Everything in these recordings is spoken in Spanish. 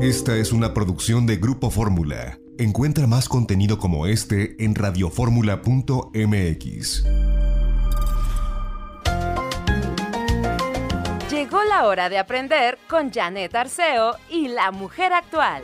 Esta es una producción de Grupo Fórmula. Encuentra más contenido como este en radioformula.mx. Llegó la hora de aprender con Janet Arceo y la mujer actual.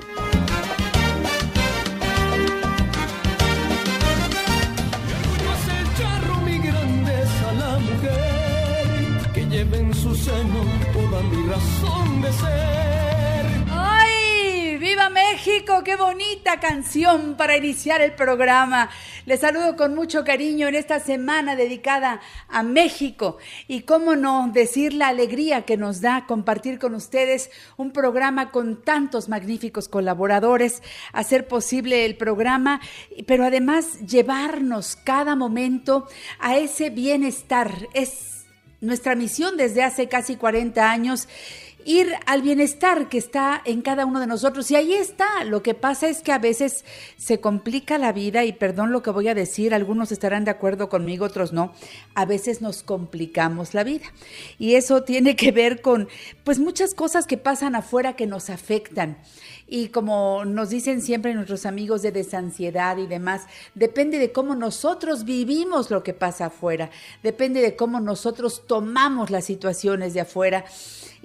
México! ¡Qué bonita canción para iniciar el programa! Les saludo con mucho cariño en esta semana dedicada a México. Y cómo no decir la alegría que nos da compartir con ustedes un programa con tantos magníficos colaboradores, hacer posible el programa, pero además llevarnos cada momento a ese bienestar. Es nuestra misión desde hace casi 40 años ir al bienestar que está en cada uno de nosotros. Y ahí está. Lo que pasa es que a veces se complica la vida y perdón lo que voy a decir, algunos estarán de acuerdo conmigo, otros no. A veces nos complicamos la vida. Y eso tiene que ver con pues muchas cosas que pasan afuera que nos afectan. Y como nos dicen siempre nuestros amigos de desansiedad y demás, depende de cómo nosotros vivimos lo que pasa afuera, depende de cómo nosotros tomamos las situaciones de afuera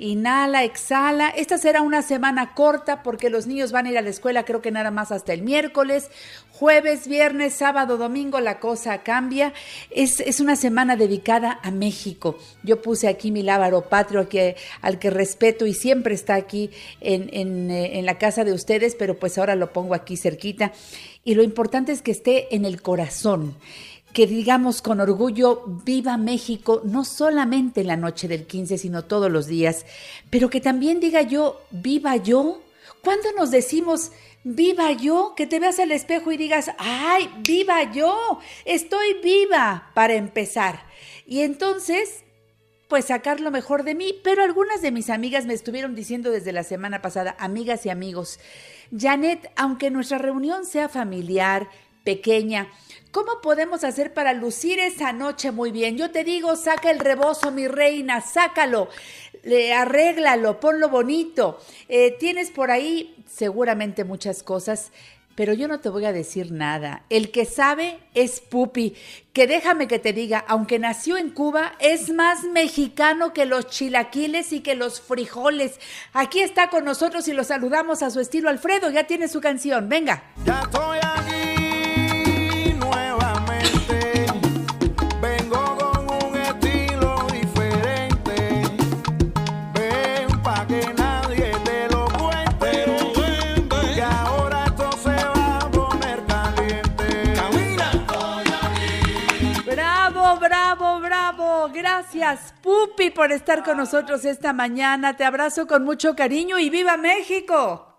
inhala, exhala. Esta será una semana corta porque los niños van a ir a la escuela creo que nada más hasta el miércoles. Jueves, viernes, sábado, domingo la cosa cambia. Es, es una semana dedicada a México. Yo puse aquí mi lábaro patrio que, al que respeto y siempre está aquí en, en, eh, en la casa de ustedes, pero pues ahora lo pongo aquí cerquita. Y lo importante es que esté en el corazón que digamos con orgullo, viva México, no solamente en la noche del 15, sino todos los días, pero que también diga yo, viva yo. ¿Cuándo nos decimos, viva yo? Que te veas al espejo y digas, ay, viva yo, estoy viva para empezar. Y entonces, pues sacar lo mejor de mí, pero algunas de mis amigas me estuvieron diciendo desde la semana pasada, amigas y amigos, Janet, aunque nuestra reunión sea familiar, pequeña, ¿Cómo podemos hacer para lucir esa noche muy bien? Yo te digo, saca el rebozo, mi reina, sácalo, le, arréglalo, ponlo bonito. Eh, tienes por ahí seguramente muchas cosas, pero yo no te voy a decir nada. El que sabe es Pupi, que déjame que te diga, aunque nació en Cuba, es más mexicano que los chilaquiles y que los frijoles. Aquí está con nosotros y lo saludamos a su estilo. Alfredo, ya tiene su canción, venga. Ya estoy aquí. Gracias, Pupi, por estar con nosotros esta mañana. Te abrazo con mucho cariño y viva México.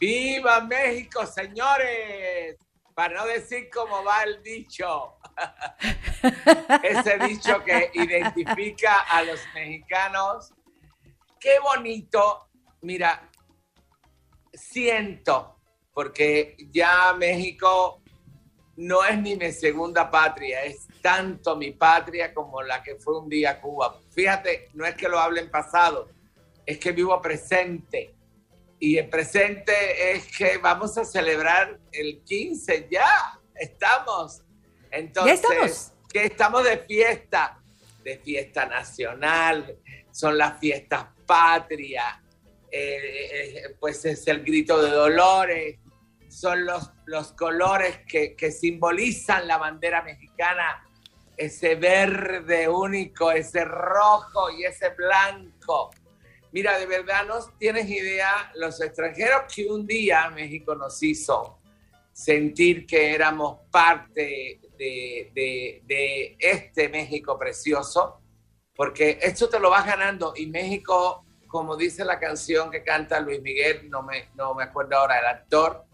¡Viva México, señores! Para no decir cómo va el dicho. Ese dicho que identifica a los mexicanos. Qué bonito. Mira, siento, porque ya México no es ni mi segunda patria, es tanto mi patria como la que fue un día Cuba. Fíjate, no es que lo hable en pasado, es que vivo presente. Y el presente es que vamos a celebrar el 15, ya estamos. Entonces, ¿Ya estamos? que estamos de fiesta, de fiesta nacional, son las fiestas patrias, eh, eh, pues es el grito de dolores, son los, los colores que, que simbolizan la bandera mexicana ese verde único, ese rojo y ese blanco. Mira, de verdad no tienes idea los extranjeros que un día México nos hizo sentir que éramos parte de, este México precioso, porque esto te lo vas ganando y México como dice la canción que canta Luis Miguel, no me, no me acuerdo ahora el actor,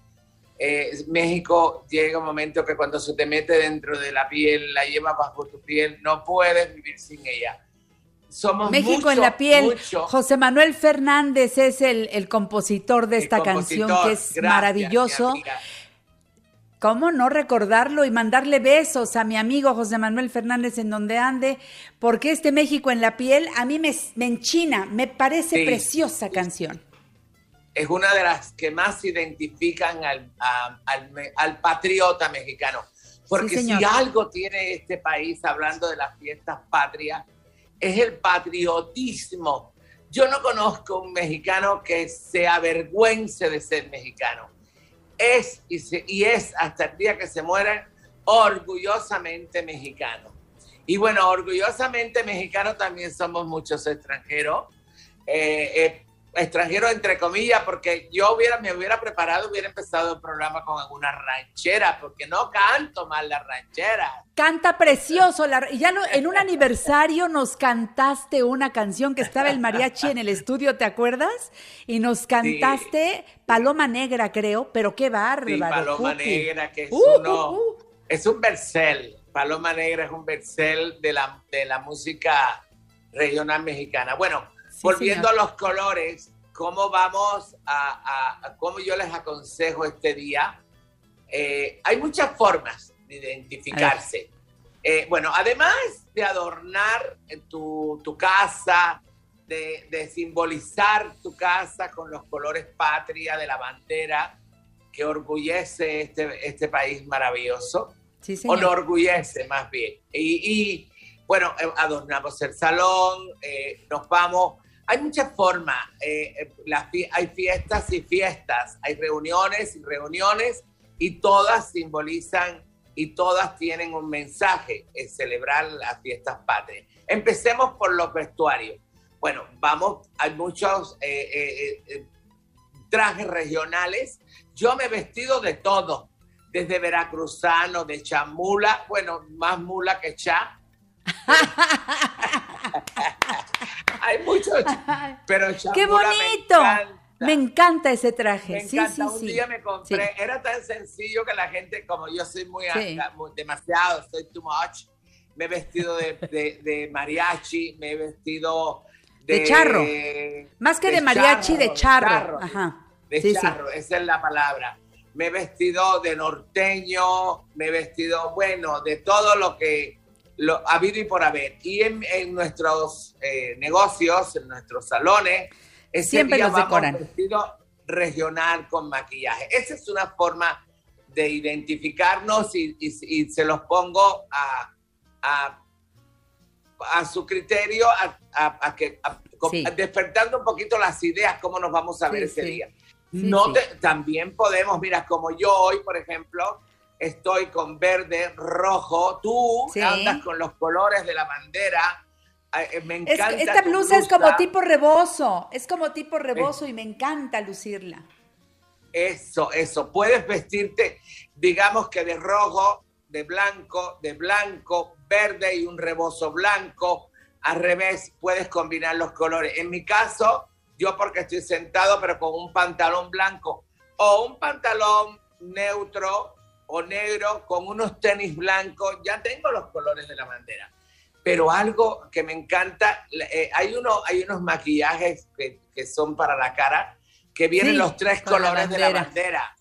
eh, México llega un momento que cuando se te mete dentro de la piel, la lleva bajo tu piel, no puedes vivir sin ella. Somos México en la piel. José Manuel Fernández es el, compositor de esta canción que es maravilloso. ¿Cómo no recordarlo y mandarle besos a mi amigo José Manuel Fernández en donde ande? Porque este México en la piel a mí me, me enchina, me parece preciosa canción. Es una de las que más identifican al, al, patriota mexicano. Porque si algo tiene este país, hablando de las fiestas patrias, es el patriotismo. Yo no conozco un mexicano que se avergüence de ser mexicano es y, es hasta el día que se mueren orgullosamente mexicano. Y bueno, orgullosamente mexicano también somos muchos extranjeros. Eh, eh, extranjero entre comillas, porque yo hubiera, me hubiera preparado, hubiera empezado el programa con alguna ranchera, porque no canto mal la ranchera. Canta precioso, la, ya no, en un aniversario nos cantaste una canción que estaba el mariachi en el estudio, ¿te acuerdas? Y nos cantaste Paloma Negra, creo, pero qué bárbaro. Sí, Paloma Negra, que es, uh, uno, uh, uh. es un versel. Paloma Negra es un versel de la, de la música regional mexicana. Bueno, Volviendo a los colores, ¿cómo vamos a, cómo yo les aconsejo este día? Eh, hay muchas formas de identificarse. Eh, bueno, además de adornar tu, tu casa, de, de, simbolizar tu casa con los colores patria de la bandera que orgullece este, este país maravilloso, sí, o no orgullece más bien. Y, y bueno, eh, adornamos el salón, nos vamos hay muchas formas. Eh, eh, hay fiestas y fiestas, hay reuniones y reuniones y todas simbolizan y todas tienen un mensaje, es celebrar las fiestas patrias. Empecemos por los vestuarios. Bueno, vamos, hay muchos eh, trajes regionales. Yo me he vestido de todo, desde veracruzano, de chamula, bueno, más mula que cha. Hay muchos, pero ¡Qué bonito! Me encanta. ese traje. Me encanta. un día me compré, era tan sencillo que la gente, como yo soy muy, demasiado, soy too much, me he vestido de, mariachi, me he vestido de, charro. Más que de, mariachi, de charro. De charro, esa es la palabra. Me he vestido de norteño, me he vestido, bueno, de todo lo que lo habido y por haber. Y en, nuestros eh, negocios, en nuestros salones, siempre los decoran. vestido regional con maquillaje. Esa es una forma de identificarnos y, se los pongo a, a, su criterio, a, que despertando un poquito las ideas, cómo nos vamos a ver ese día. no también podemos, mira, como yo hoy, por ejemplo, estoy con verde, rojo, tú andas con los colores de la bandera. Eh, me encanta. esta blusa, es como tipo rebozo, es como tipo rebozo y me encanta lucirla. Eso, eso. Puedes vestirte, digamos que de rojo, de blanco, de blanco, verde y un rebozo blanco. Al revés, puedes combinar los colores. En mi caso, yo porque estoy sentado, pero con un pantalón blanco o un pantalón neutro o negro con unos tenis blancos, ya tengo los colores de la bandera. Pero algo que me encanta, eh, hay, uno, hay unos maquillajes que, que, son para la cara, que vienen los tres colores de la bandera.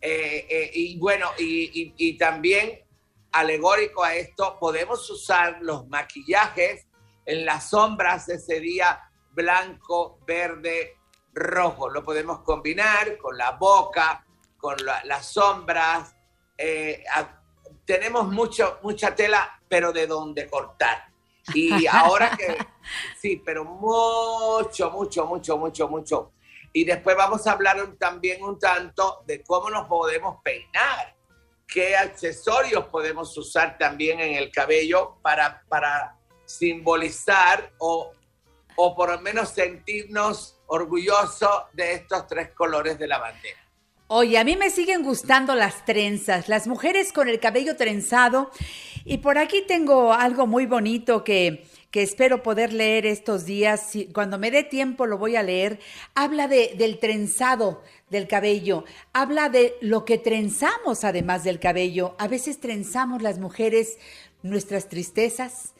Eh, eh, y bueno, y, y también alegórico a esto, podemos usar los maquillajes en las sombras ese día blanco, verde, rojo. Lo podemos combinar con la boca, con las sombras, eh, tenemos mucho, mucha tela, pero de dónde cortar. Y ahora que, sí, pero mucho, mucho, mucho, mucho, mucho. Y después vamos a hablar también un tanto de cómo nos podemos peinar, qué accesorios podemos usar también en el cabello para, para simbolizar o, o por lo menos sentirnos orgullosos de estos tres colores de la bandera. Oye, a mí me siguen gustando las trenzas, las mujeres con el cabello trenzado. Y por aquí tengo algo muy bonito que, que espero poder leer estos días, cuando me dé tiempo lo voy a leer, habla de, del trenzado del cabello, habla de lo que trenzamos además del cabello. A veces trenzamos las mujeres nuestras tristezas,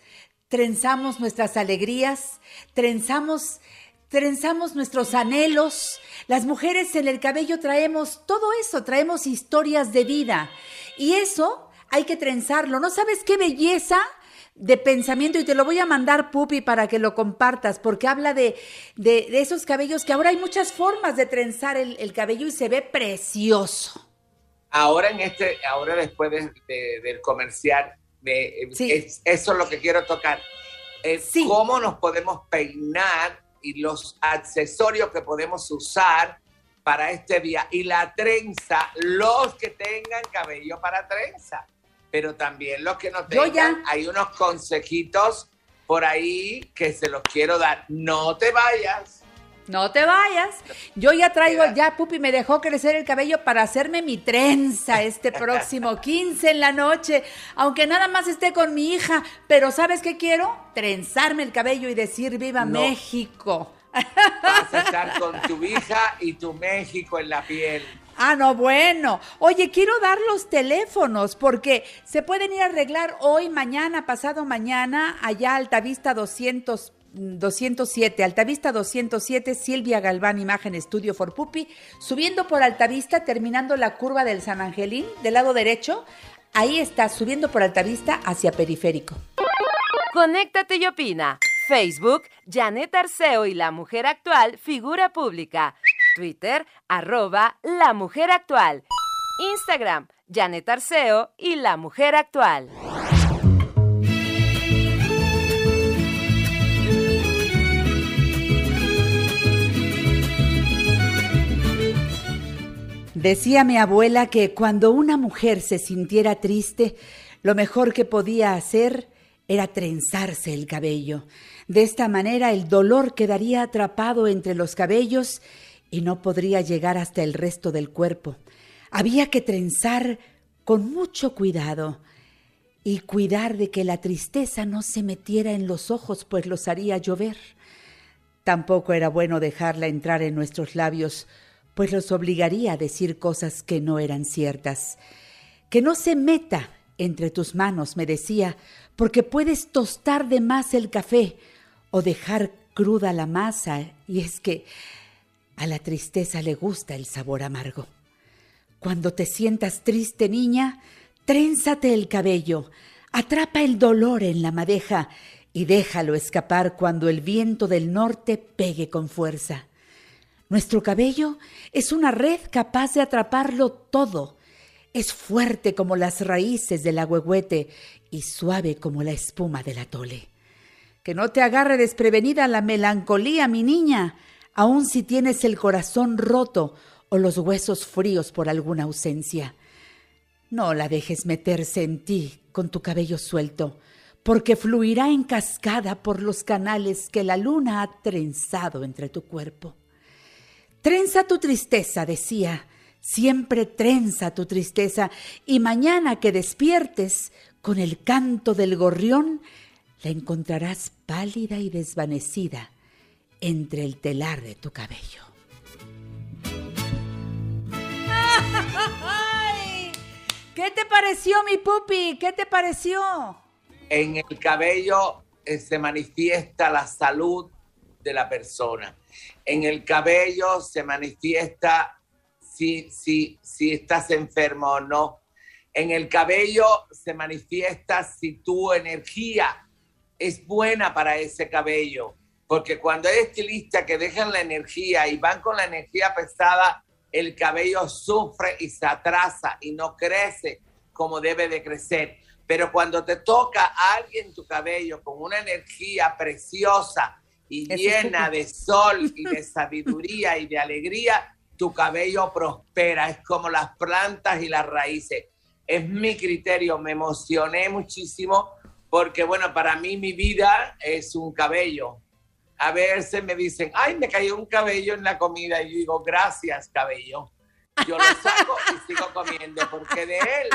trenzamos nuestras alegrías, trenzamos trenzamos nuestros anhelos. Las mujeres en el cabello traemos todo eso, traemos historias de vida. Y eso hay que trenzarlo. ¿No sabes qué belleza? de pensamiento y te lo voy a mandar, Pupi, para que lo compartas, porque habla de, de, esos cabellos que ahora hay muchas formas de trenzar el, cabello y se ve precioso. Ahora en este, ahora después del comercial, eso es lo que quiero tocar. ¿Cómo nos podemos peinar y los accesorios que podemos usar para este día? Y la trenza, los que tengan cabello para trenza, pero también los que no tengan, hay unos consejitos por ahí que se los quiero dar. No te vayas no te vayas. Yo ya traigo, ya Pupi me dejó crecer el cabello para hacerme mi trenza este próximo 15 en la noche, aunque nada más esté con mi hija. Pero ¿sabes qué quiero? Trenzarme el cabello y decir viva México. Vas a estar con tu hija y tu México en la piel. Ah, no, bueno. Oye, quiero dar los teléfonos porque se pueden ir a arreglar hoy, mañana, pasado mañana, allá Altavista 200 207, Altavista 207, Silvia Galván, Imagen Estudio for Pupi, subiendo por Altavista, terminando la curva del San Angelín, del lado derecho, ahí está, subiendo por Altavista hacia Periférico. Conéctate y opina. Facebook, Janet Arceo y la mujer actual, figura pública. Twitter, arroba la mujer actual. Instagram, Janet Arceo y la mujer actual. Decía mi abuela que cuando una mujer se sintiera triste, lo mejor que podía hacer era trenzarse el cabello. De esta manera el dolor quedaría atrapado entre los cabellos y no podría llegar hasta el resto del cuerpo. Había que trenzar con mucho cuidado y cuidar de que la tristeza no se metiera en los ojos, pues los haría llover. Tampoco era bueno dejarla entrar en nuestros labios, pues los obligaría a decir cosas que no eran ciertas. Que no se meta entre tus manos, me decía, porque puedes tostar de más el café o dejar cruda la masa, y es que a la tristeza le gusta el sabor amargo. Cuando te sientas triste, niña, trénzate el cabello, atrapa el dolor en la madeja y déjalo escapar cuando el viento del norte pegue con fuerza. Nuestro cabello es una red capaz de atraparlo todo. Es fuerte como las raíces del agüehuete y suave como la espuma del atole. Que no te agarre desprevenida la melancolía, mi niña, aun si tienes el corazón roto o los huesos fríos por alguna ausencia. No la dejes meterse en ti con tu cabello suelto, porque fluirá en cascada por los canales que la luna ha trenzado entre tu cuerpo. Trenza tu tristeza, decía, siempre trenza tu tristeza, y mañana que despiertes con el canto del gorrión, la encontrarás pálida y desvanecida entre el telar de tu cabello. ¿Qué te pareció, mi pupi? ¿Qué te pareció? En el cabello eh, se manifiesta la salud de la persona en el cabello se manifiesta si, si, si estás enfermo o no. En el cabello se manifiesta si tu energía es buena para ese cabello. Porque cuando hay estilistas que dejan la energía y van con la energía pesada, el cabello sufre y se atrasa y no crece como debe de crecer. Pero cuando te toca a alguien tu cabello con una energía preciosa, y llena de sol y de sabiduría y de alegría, tu cabello prospera. Es como las plantas y las raíces. Es mi criterio. Me emocioné muchísimo porque, bueno, para mí mi vida es un cabello. A veces me dicen, ay, me cayó un cabello en la comida. Y yo digo, gracias, cabello. Yo lo saco y sigo comiendo porque de él,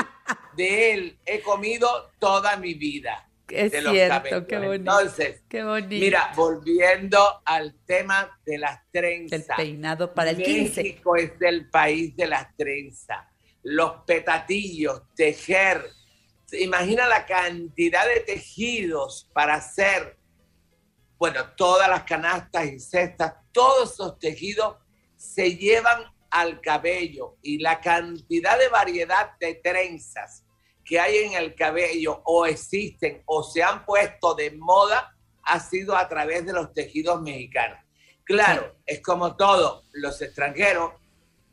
de él he comido toda mi vida Es de cierto, qué bonito. Entonces, Qué bonito. mira, volviendo al tema de las el trenzas. peinado para el 15. México es el país de las trenzas, los petatillos, tejer. Imagina la cantidad de tejidos para hacer, bueno, todas las canastas y cestas, todos esos tejidos se llevan al cabello y la cantidad de variedad de trenzas que hay en el cabello o existen o se han puesto de moda ha sido a través de los tejidos mexicanos. Claro, es como todo, los extranjeros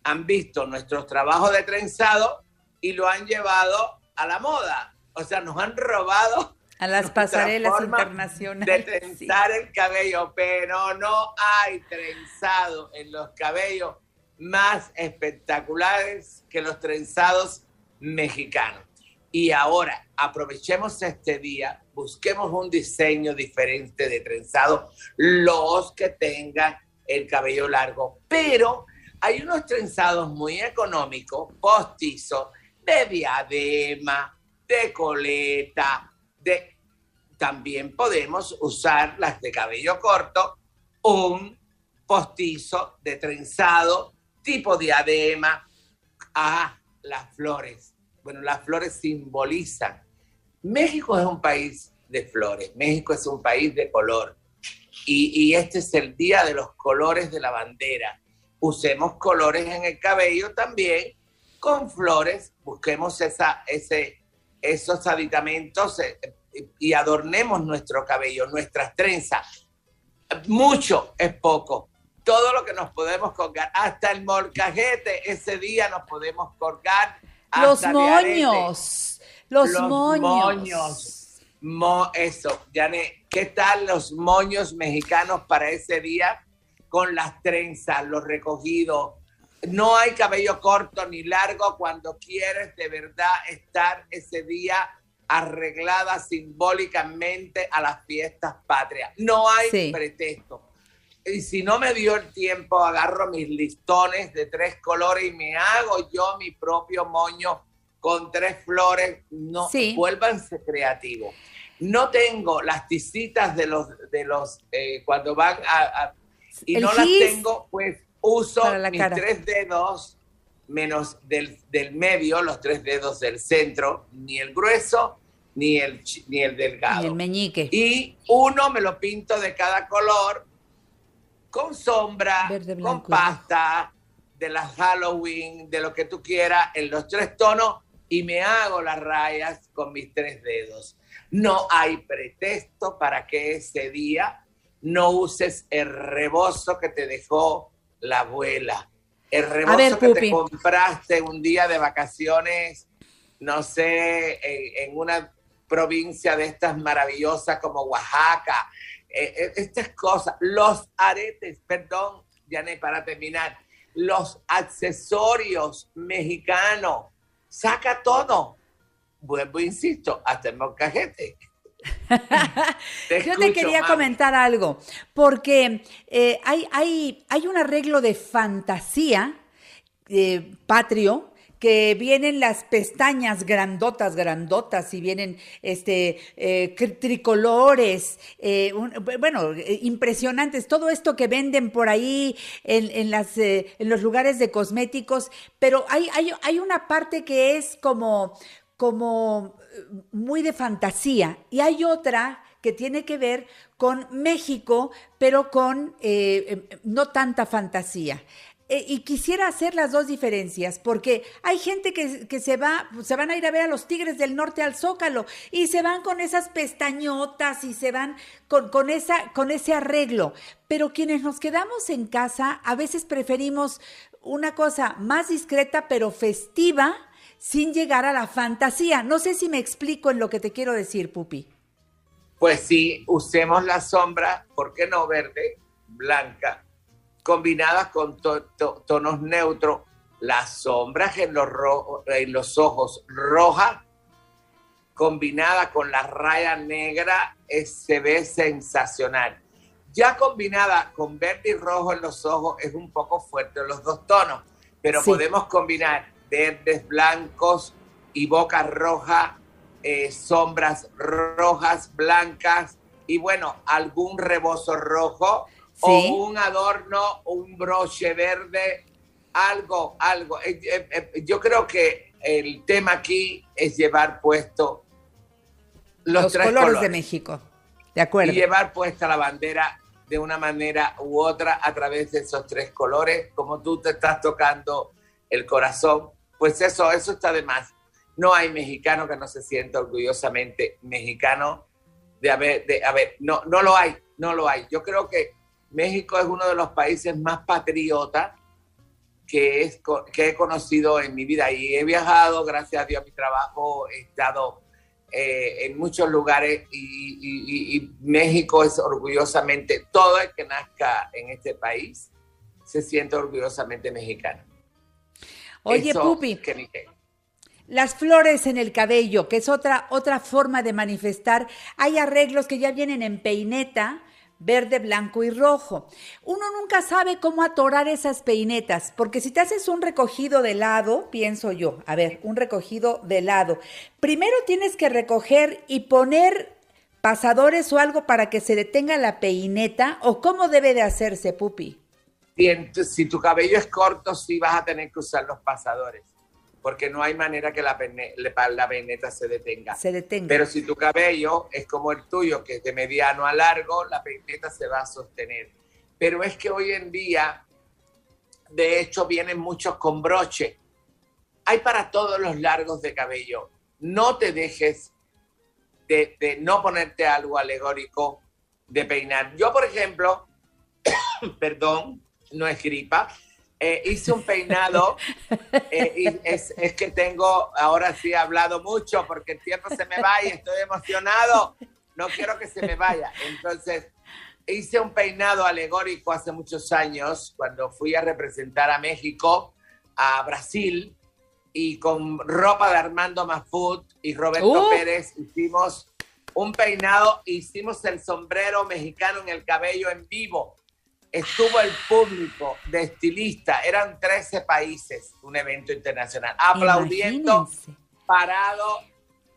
han visto nuestros trabajos de trenzado y lo han llevado a la moda. O sea, nos han robado A las pasarelas internacionales. de trenzar el cabello, pero no hay trenzado en los cabellos más espectaculares que los trenzados mexicanos. Y ahora aprovechemos este día, busquemos un diseño diferente de trenzado, los que tengan el cabello largo, pero hay unos trenzados muy económicos, postizos, de diadema, de coleta, de también podemos usar las de cabello corto, un postizo de trenzado tipo diadema. Ah, las flores. Bueno, las flores simbolizan. México es un país de flores, México es un país de color. Y, y este es el día de los colores de la bandera. Usemos colores en el cabello también, con flores, busquemos esa, ese, esos aditamentos eh, y adornemos nuestro cabello, nuestras trenzas. Mucho es poco. Todo lo que nos podemos colgar, hasta el molcajete, ese día nos podemos colgar. Los moños. Los, Los moños. moños. Mo- eso, Yane, ¿qué tal los moños mexicanos para ese día? Con las trenzas, los recogidos. No hay cabello corto ni largo cuando quieres de verdad estar ese día arreglada simbólicamente a las fiestas patrias. No hay Sí. pretexto. Y si no me dio el tiempo, agarro mis listones de tres colores y me hago yo mi propio moño con tres flores. No, Sí. vuélvanse creativos. No tengo las ticitas de los, de los eh, cuando van a, a- y El no las tengo, pues uso mis cara. tres dedos menos del, del medio, los tres dedos del centro, ni el grueso ni el, ni el delgado. Y el meñique. Y uno me lo pinto de cada color, con sombra, Verde, con pasta, de las Halloween, de lo que tú quieras, en los tres tonos, y me hago las rayas con mis tres dedos. No hay pretexto para que ese día no uses el rebozo que te dejó la abuela. El rebozo ver, que Pupi. te compraste un día de vacaciones, no sé, en, en una provincia de estas maravillosas como Oaxaca. Eh, eh, estas cosas, los aretes, perdón, Janet, para terminar, los accesorios mexicanos, saca todo. Vuelvo, insisto, hasta el molcajete. Te Yo te quería mami. comentar algo, porque eh, hay, hay, hay un arreglo de fantasía eh, patrio que vienen las pestañas grandotas, grandotas, y vienen este eh, tricolores, eh, bueno, eh, impresionantes, todo esto que venden por ahí en, en las, en los lugares de cosméticos, pero hay, hay, hay una parte que es como, como muy de fantasía, y hay otra que tiene que ver con México, pero con eh, no tanta fantasía. Eh, y quisiera hacer las dos diferencias, porque hay gente que, que se va, se van a ir a ver a los Tigres del Norte al Zócalo y se van con esas pestañotas y se van con, con esa, con ese arreglo. Pero quienes nos quedamos en casa, a veces preferimos una cosa más discreta, pero festiva, sin llegar a la fantasía. No sé si me explico en lo que te quiero decir, Pupi. Pues sí, usemos la sombra, ¿por qué no verde, blanca, combinadas con to- to- tonos neutros? Las sombras en los, ro- en los ojos roja, combinada con la raya negra, es- se ve sensacional. Ya combinada con verde y rojo en los ojos es un poco fuerte los dos tonos, pero Sí. podemos combinar verdes, blancos y boca roja eh, sombras rojas, blancas y bueno, algún rebozo rojo o un adorno, un broche verde, algo, algo. Eh, eh, yo creo que el tema aquí es llevar puesto los, tres colores, de México. De acuerdo. Y llevar puesta la bandera de una manera u otra a través de esos tres colores, como tú te estás tocando el corazón, pues eso, eso está de más. No hay mexicano que no se sienta orgullosamente mexicano de haber, de, a ver, no, no lo hay, no lo hay. Yo creo que México es uno de los países más patriotas que, es, que he conocido en mi vida y he viajado, gracias a Dios, a mi trabajo, he estado eh, en muchos lugares y, México es orgullosamente, todo el que nazca en este país se siente orgullosamente mexicano. Oye, Pupi, las flores en el cabello, que es otra, otra forma de manifestar, hay arreglos que ya vienen en peineta, verde, blanco y rojo. Uno nunca sabe cómo atorar esas peinetas, porque si te haces un recogido de lado, pienso yo, a ver, un recogido de lado, primero tienes que recoger y poner pasadores o algo para que se detenga la peineta, o cómo debe de hacerse, Pupi. Si tu cabello es corto, sí vas a tener que usar los pasadores porque no hay manera que la, la peineta se detenga. Se detenga. Pero si tu cabello es como el tuyo, que es de mediano a largo, la peineta se va a sostener. Pero es que hoy en día, de hecho, vienen muchos con broche. Hay para todos los largos de cabello. No te dejes de, de no ponerte algo alegórico de peinar. Yo, por ejemplo, perdón, no es gripa, eh, hice un peinado eh, y es, es, que tengo, ahora sí he hablado mucho porque el tiempo se me va y estoy emocionado, no quiero que se me vaya. Entonces, hice un peinado alegórico hace muchos años cuando fui a representar a México, a Brasil, y con ropa de Armando Mafut y Roberto uh. Pérez hicimos un peinado, hicimos el sombrero mexicano en el cabello en vivo estuvo el público de estilista, eran 13 países, un evento internacional, aplaudiendo, parado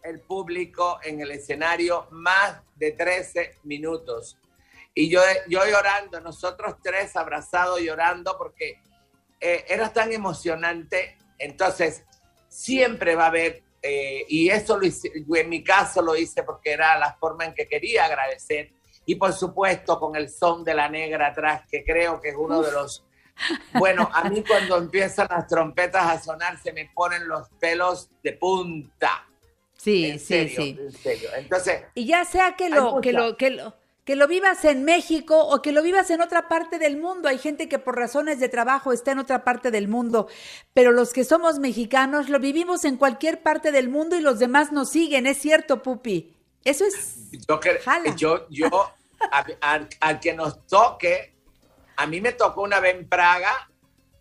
el público en el escenario más de 13 minutos. Y yo, yo llorando, nosotros tres abrazados llorando porque eh, era tan emocionante. Entonces, siempre va a haber, eh, y eso lo hice, en mi caso lo hice porque era la forma en que quería agradecer y por supuesto con el son de la negra atrás, que creo que es uno de los... Bueno, a mí cuando empiezan las trompetas a sonar se me ponen los pelos de punta. Sí, sí, sí. En serio. Entonces, y ya sea que lo, que lo, que lo, que lo vivas en México o que lo vivas en otra parte del mundo. Hay gente que por razones de trabajo está en otra parte del mundo, pero los que somos mexicanos lo vivimos en cualquier parte del mundo y los demás nos siguen. ¿Es cierto, Pupi? Eso es. Yo, yo, yo al que nos toque, a mí me tocó una vez en Praga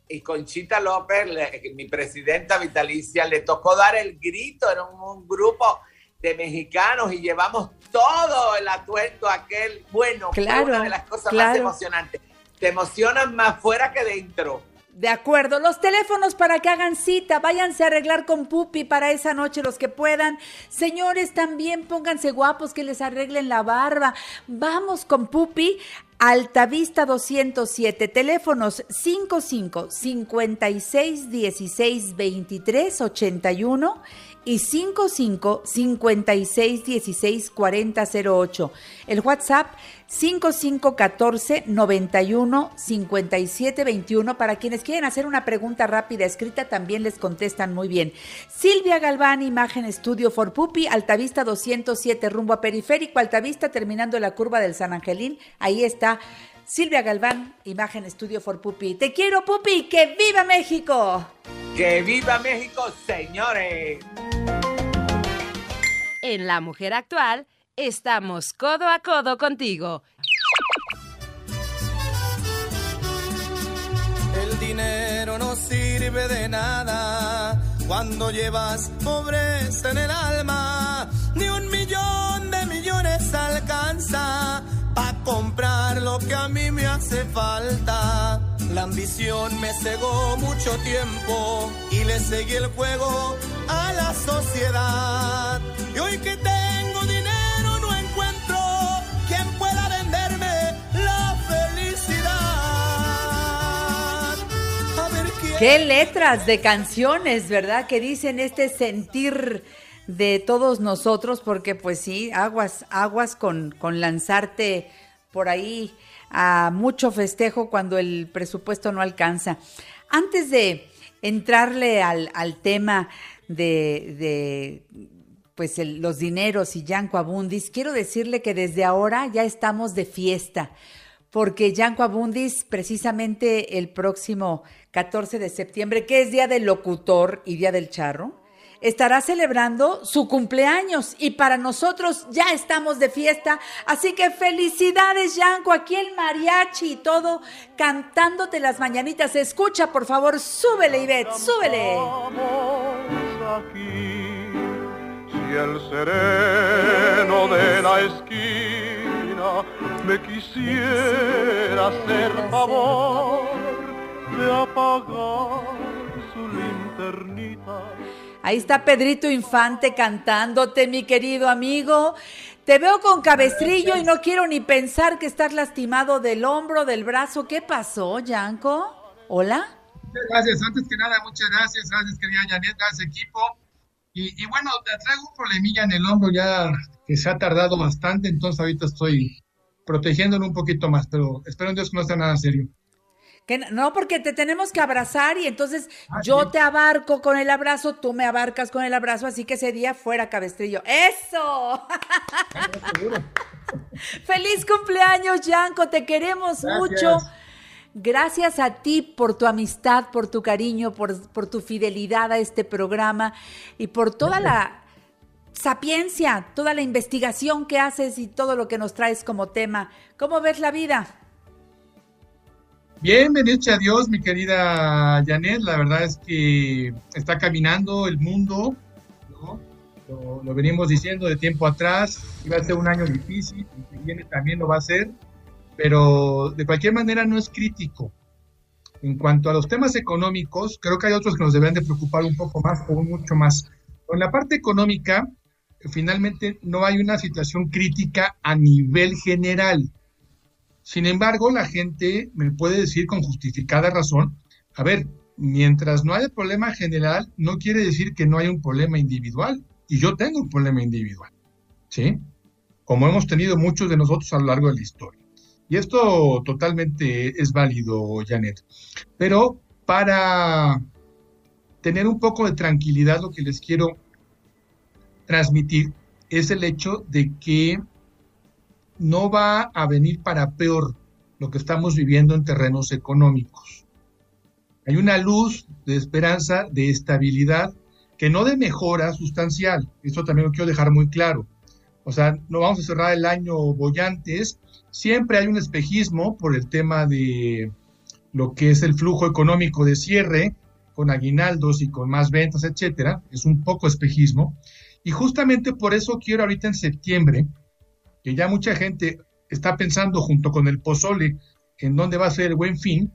y Conchita López, mi presidenta vitalicia, le tocó dar el grito, era un, grupo de mexicanos y llevamos todo el atuendo aquel, bueno, claro, una de las cosas más emocionantes. Te emocionan más fuera que dentro. De acuerdo, los teléfonos para que hagan cita, váyanse a arreglar con Pupi para esa noche los que puedan. Señores, también pónganse guapos que les arreglen la barba. Vamos con Pupi. Altavista 207, teléfonos 55 56 16 23 81 y 55 56 16 40 08. El WhatsApp 55 14 91 57 21. Para quienes quieren hacer una pregunta rápida escrita, también les contestan muy bien. Silvia Galván, Imagen Estudio for Pupi, Altavista 207, rumbo a Periférico, Altavista, terminando la curva del San Angelín. Ahí está. Silvia Galván, Imagen Estudio for Pupi. Te quiero, Pupi, que viva México. Que viva México, señores. En La Mujer Actual estamos codo a codo contigo. El dinero no sirve de nada cuando llevas pobreza en el alma. Ni un millón de millones alcanza para comprar lo que a mí me hace falta La ambición me cegó mucho tiempo y le seguí el juego a la sociedad. Y hoy que tengo dinero no encuentro quien pueda venderme la felicidad. A ver quién... Qué letras de canciones, ¿verdad? Que dicen este sentir de todos nosotros, porque pues sí, aguas, aguas con, con lanzarte por ahí a mucho festejo cuando el presupuesto no alcanza. Antes de entrarle al, tema de, pues los dineros y Yanco Abundis, quiero decirle que desde ahora ya estamos de fiesta, porque Yanco Abundis precisamente el próximo 14 de septiembre, que es Día del Locutor y Día del Charro, estará celebrando su cumpleaños y para nosotros ya estamos de fiesta. Así que felicidades, Yanko, aquí el mariachi y todo cantándote las mañanitas. Escucha, por favor, súbele, Ivette, súbele. si el sereno de la esquina me quisiera hacer favor de apagar su linternita Ahí está Pedrito Infante cantándote, mi querido amigo. Te veo con cabestrillo y no quiero ni pensar que estás lastimado del hombro, del brazo. ¿Qué pasó, Yanko? ¿Hola? Gracias, antes que nada, muchas gracias, gracias querida Janet, gracias equipo. Y, bueno, te traigo un problemilla en el hombro ya que se ha tardado bastante, entonces ahorita estoy protegiéndolo un poquito más, pero espero en Dios que no sea nada serio. Que no, porque te tenemos que abrazar y entonces ah, yo te abarco con el abrazo, tú me abarcas con el abrazo, así que ese día fuera cabestrillo. ¡Eso! ¡Feliz cumpleaños, Yanko! Te queremos mucho. Gracias a ti por tu amistad, por tu cariño, por, por tu fidelidad a este programa y por toda la sapiencia, toda la investigación que haces y todo lo que nos traes como tema. ¿Cómo ves la vida? Bien, a Dios, mi querida Janet. La verdad es que está caminando el mundo, lo, venimos diciendo de tiempo atrás. Iba a ser un año difícil, el que viene también lo va a ser, pero de cualquier manera no es crítico. En cuanto a los temas económicos, creo que hay otros que nos deben de preocupar un poco más o mucho más. En la parte económica, finalmente no hay una situación crítica a nivel general sin embargo, la gente me puede decir con justificada razón, a ver, mientras no haya problema general, no quiere decir que no haya un problema individual. Y yo tengo un problema individual, ¿sí? Como hemos tenido muchos de nosotros a lo largo de la historia. Y esto totalmente es válido, Janet. Pero para tener un poco de tranquilidad, lo que les quiero transmitir es el hecho de que no va a venir para peor lo que estamos viviendo en terrenos económicos. Hay una luz de esperanza, de estabilidad, que no de mejora sustancial. Esto también lo quiero dejar muy claro. O sea, no vamos a cerrar el año bollantes. Siempre hay un espejismo por el tema de lo que es el flujo económico de cierre, con aguinaldos y con más ventas, etcétera. Es un poco espejismo. Y justamente por eso quiero ahorita en septiembre que ya mucha gente está pensando junto con el pozole en dónde va a ser el buen fin,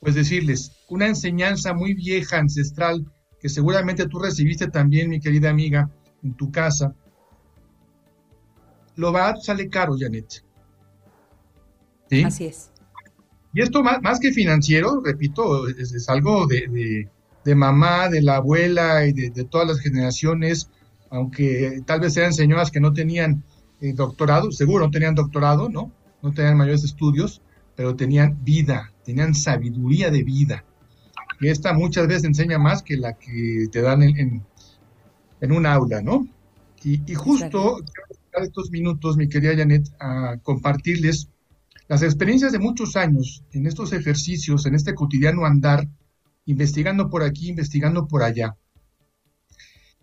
pues decirles, una enseñanza muy vieja, ancestral, que seguramente tú recibiste también, mi querida amiga, en tu casa, lo va, sale caro, Janet. ¿Sí? Así es. Y esto más, más que financiero, repito, es, algo de, mamá, de la abuela y de, de, todas las generaciones, aunque tal vez sean señoras que no tenían eh, doctorado, seguro no tenían doctorado, ¿no? No tenían mayores estudios, pero tenían vida, tenían sabiduría de vida. Y esta muchas veces enseña más que la que te dan en, en, un aula, ¿no? Y, justo quiero estos minutos, mi querida Janet, a compartirles las experiencias de muchos años en estos ejercicios, en este cotidiano andar, investigando por aquí, investigando por allá.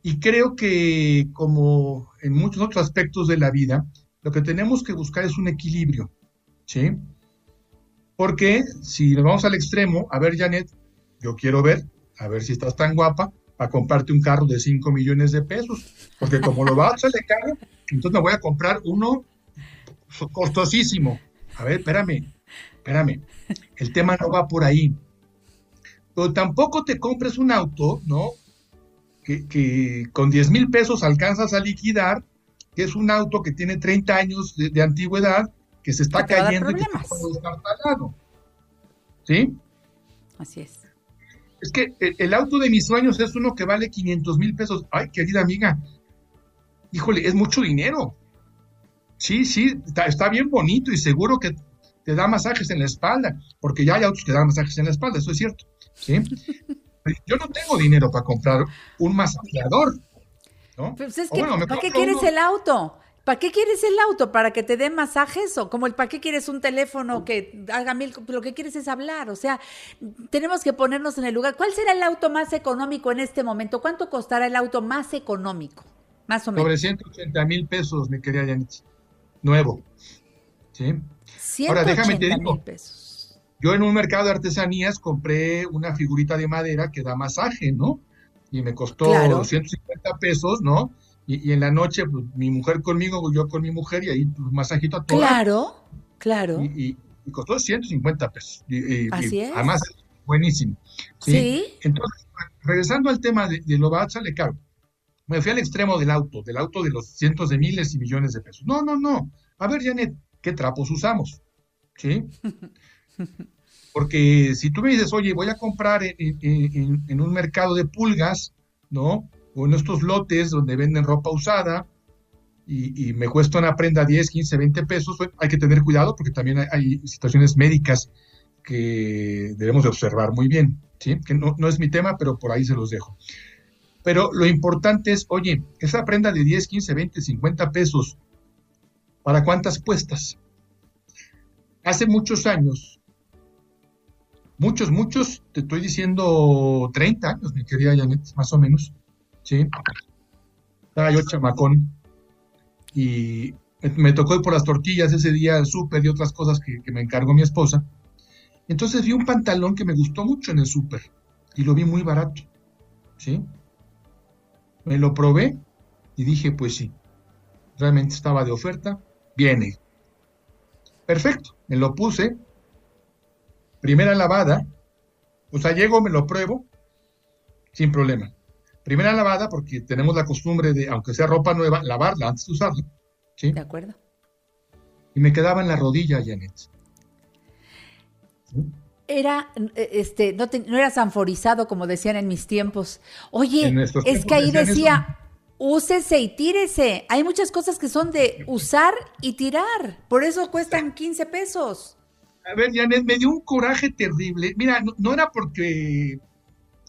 Y creo que como en muchos otros aspectos de la vida, lo que tenemos que buscar es un equilibrio, ¿sí? Porque si nos vamos al extremo, a ver, Janet, yo quiero ver, a ver si estás tan guapa, para comprarte un carro de 5 millones de pesos, porque como lo vas a de caro, entonces me voy a comprar uno costosísimo. A ver, espérame, espérame, el tema no va por ahí. Pero tampoco te compres un auto, ¿no? Que, con 10 mil pesos alcanzas a liquidar, que es un auto que tiene 30 años de, antigüedad, que se está cayendo y que está ¿Sí? Así es. Es que el, auto de mis sueños es uno que vale 500 mil pesos. Ay, querida amiga, híjole, es mucho dinero. Sí, sí, está, bien bonito y seguro que te da masajes en la espalda, porque ya hay autos que dan masajes en la espalda, eso es cierto. ¿sí? Yo no tengo dinero para comprar un masajeador. ¿no? Pues ¿Para qué quieres el auto? ¿Para qué quieres el auto? ¿Para que te dé masajes? ¿O como el para qué quieres un teléfono que haga mil? Lo que quieres es hablar. O sea, tenemos que ponernos en el lugar. ¿Cuál será el auto más económico en este momento? ¿Cuánto costará el auto más económico? Más o menos. Sobre 180 mil pesos, mi querida Yanitz. Nuevo. ¿Sí? Ahora déjame te digo. Pesos. Yo en un mercado de artesanías compré una figurita de madera que da masaje, ¿no? Y me costó 250 pesos, ¿no? Y, en la noche, pues, mi mujer conmigo, yo con mi mujer, y ahí pues, masajito a todos. Claro, claro. Y, costó 150 pesos. Así es. Además, buenísimo. ¿sí? Entonces, regresando al tema de, lo va sale caro. Me fui al extremo del auto, del auto de los cientos de miles y millones de pesos. No, no, no. A ver, Janet, ¿qué trapos usamos? ¿Sí? Porque si tú me dices, oye, voy a comprar en un mercado de pulgas, ¿no? o en estos lotes donde venden ropa usada y, me cuesta una prenda 10, 15, 20 pesos, hay que tener cuidado porque también hay, situaciones médicas que debemos de observar muy bien, ¿sí? Que no, no, es mi tema, pero por ahí se los dejo. Pero lo importante es, oye, esa prenda de 10, 15, 20, 50 pesos, ¿para cuántas puestas? Hace muchos años, muchos, muchos, te estoy diciendo 30 años, mi querida Janet, más o menos, ¿sí? Estaba yo chamacón y me tocó ir por las tortillas ese día súper y otras cosas que, me encargó mi esposa. Entonces vi un pantalón que me gustó mucho en el súper y lo vi muy barato, ¿sí? Me lo probé y dije, pues sí, realmente estaba de oferta, viene. Perfecto, me lo puse, primera lavada, o sea, llego, me lo pruebo, sin problema. Primera lavada, porque tenemos la costumbre de, aunque sea ropa nueva, lavarla antes de usarla. ¿sí? De acuerdo. Y me quedaba en la rodilla, Janet. Era, este, no, no, era sanforizado como decían en mis tiempos. Oye, es que ahí decía, úsese y tírese. Hay muchas cosas que son de usar y tirar. Por eso cuestan 15 pesos. A ver, Janet, me dio un coraje terrible. Mira, no era porque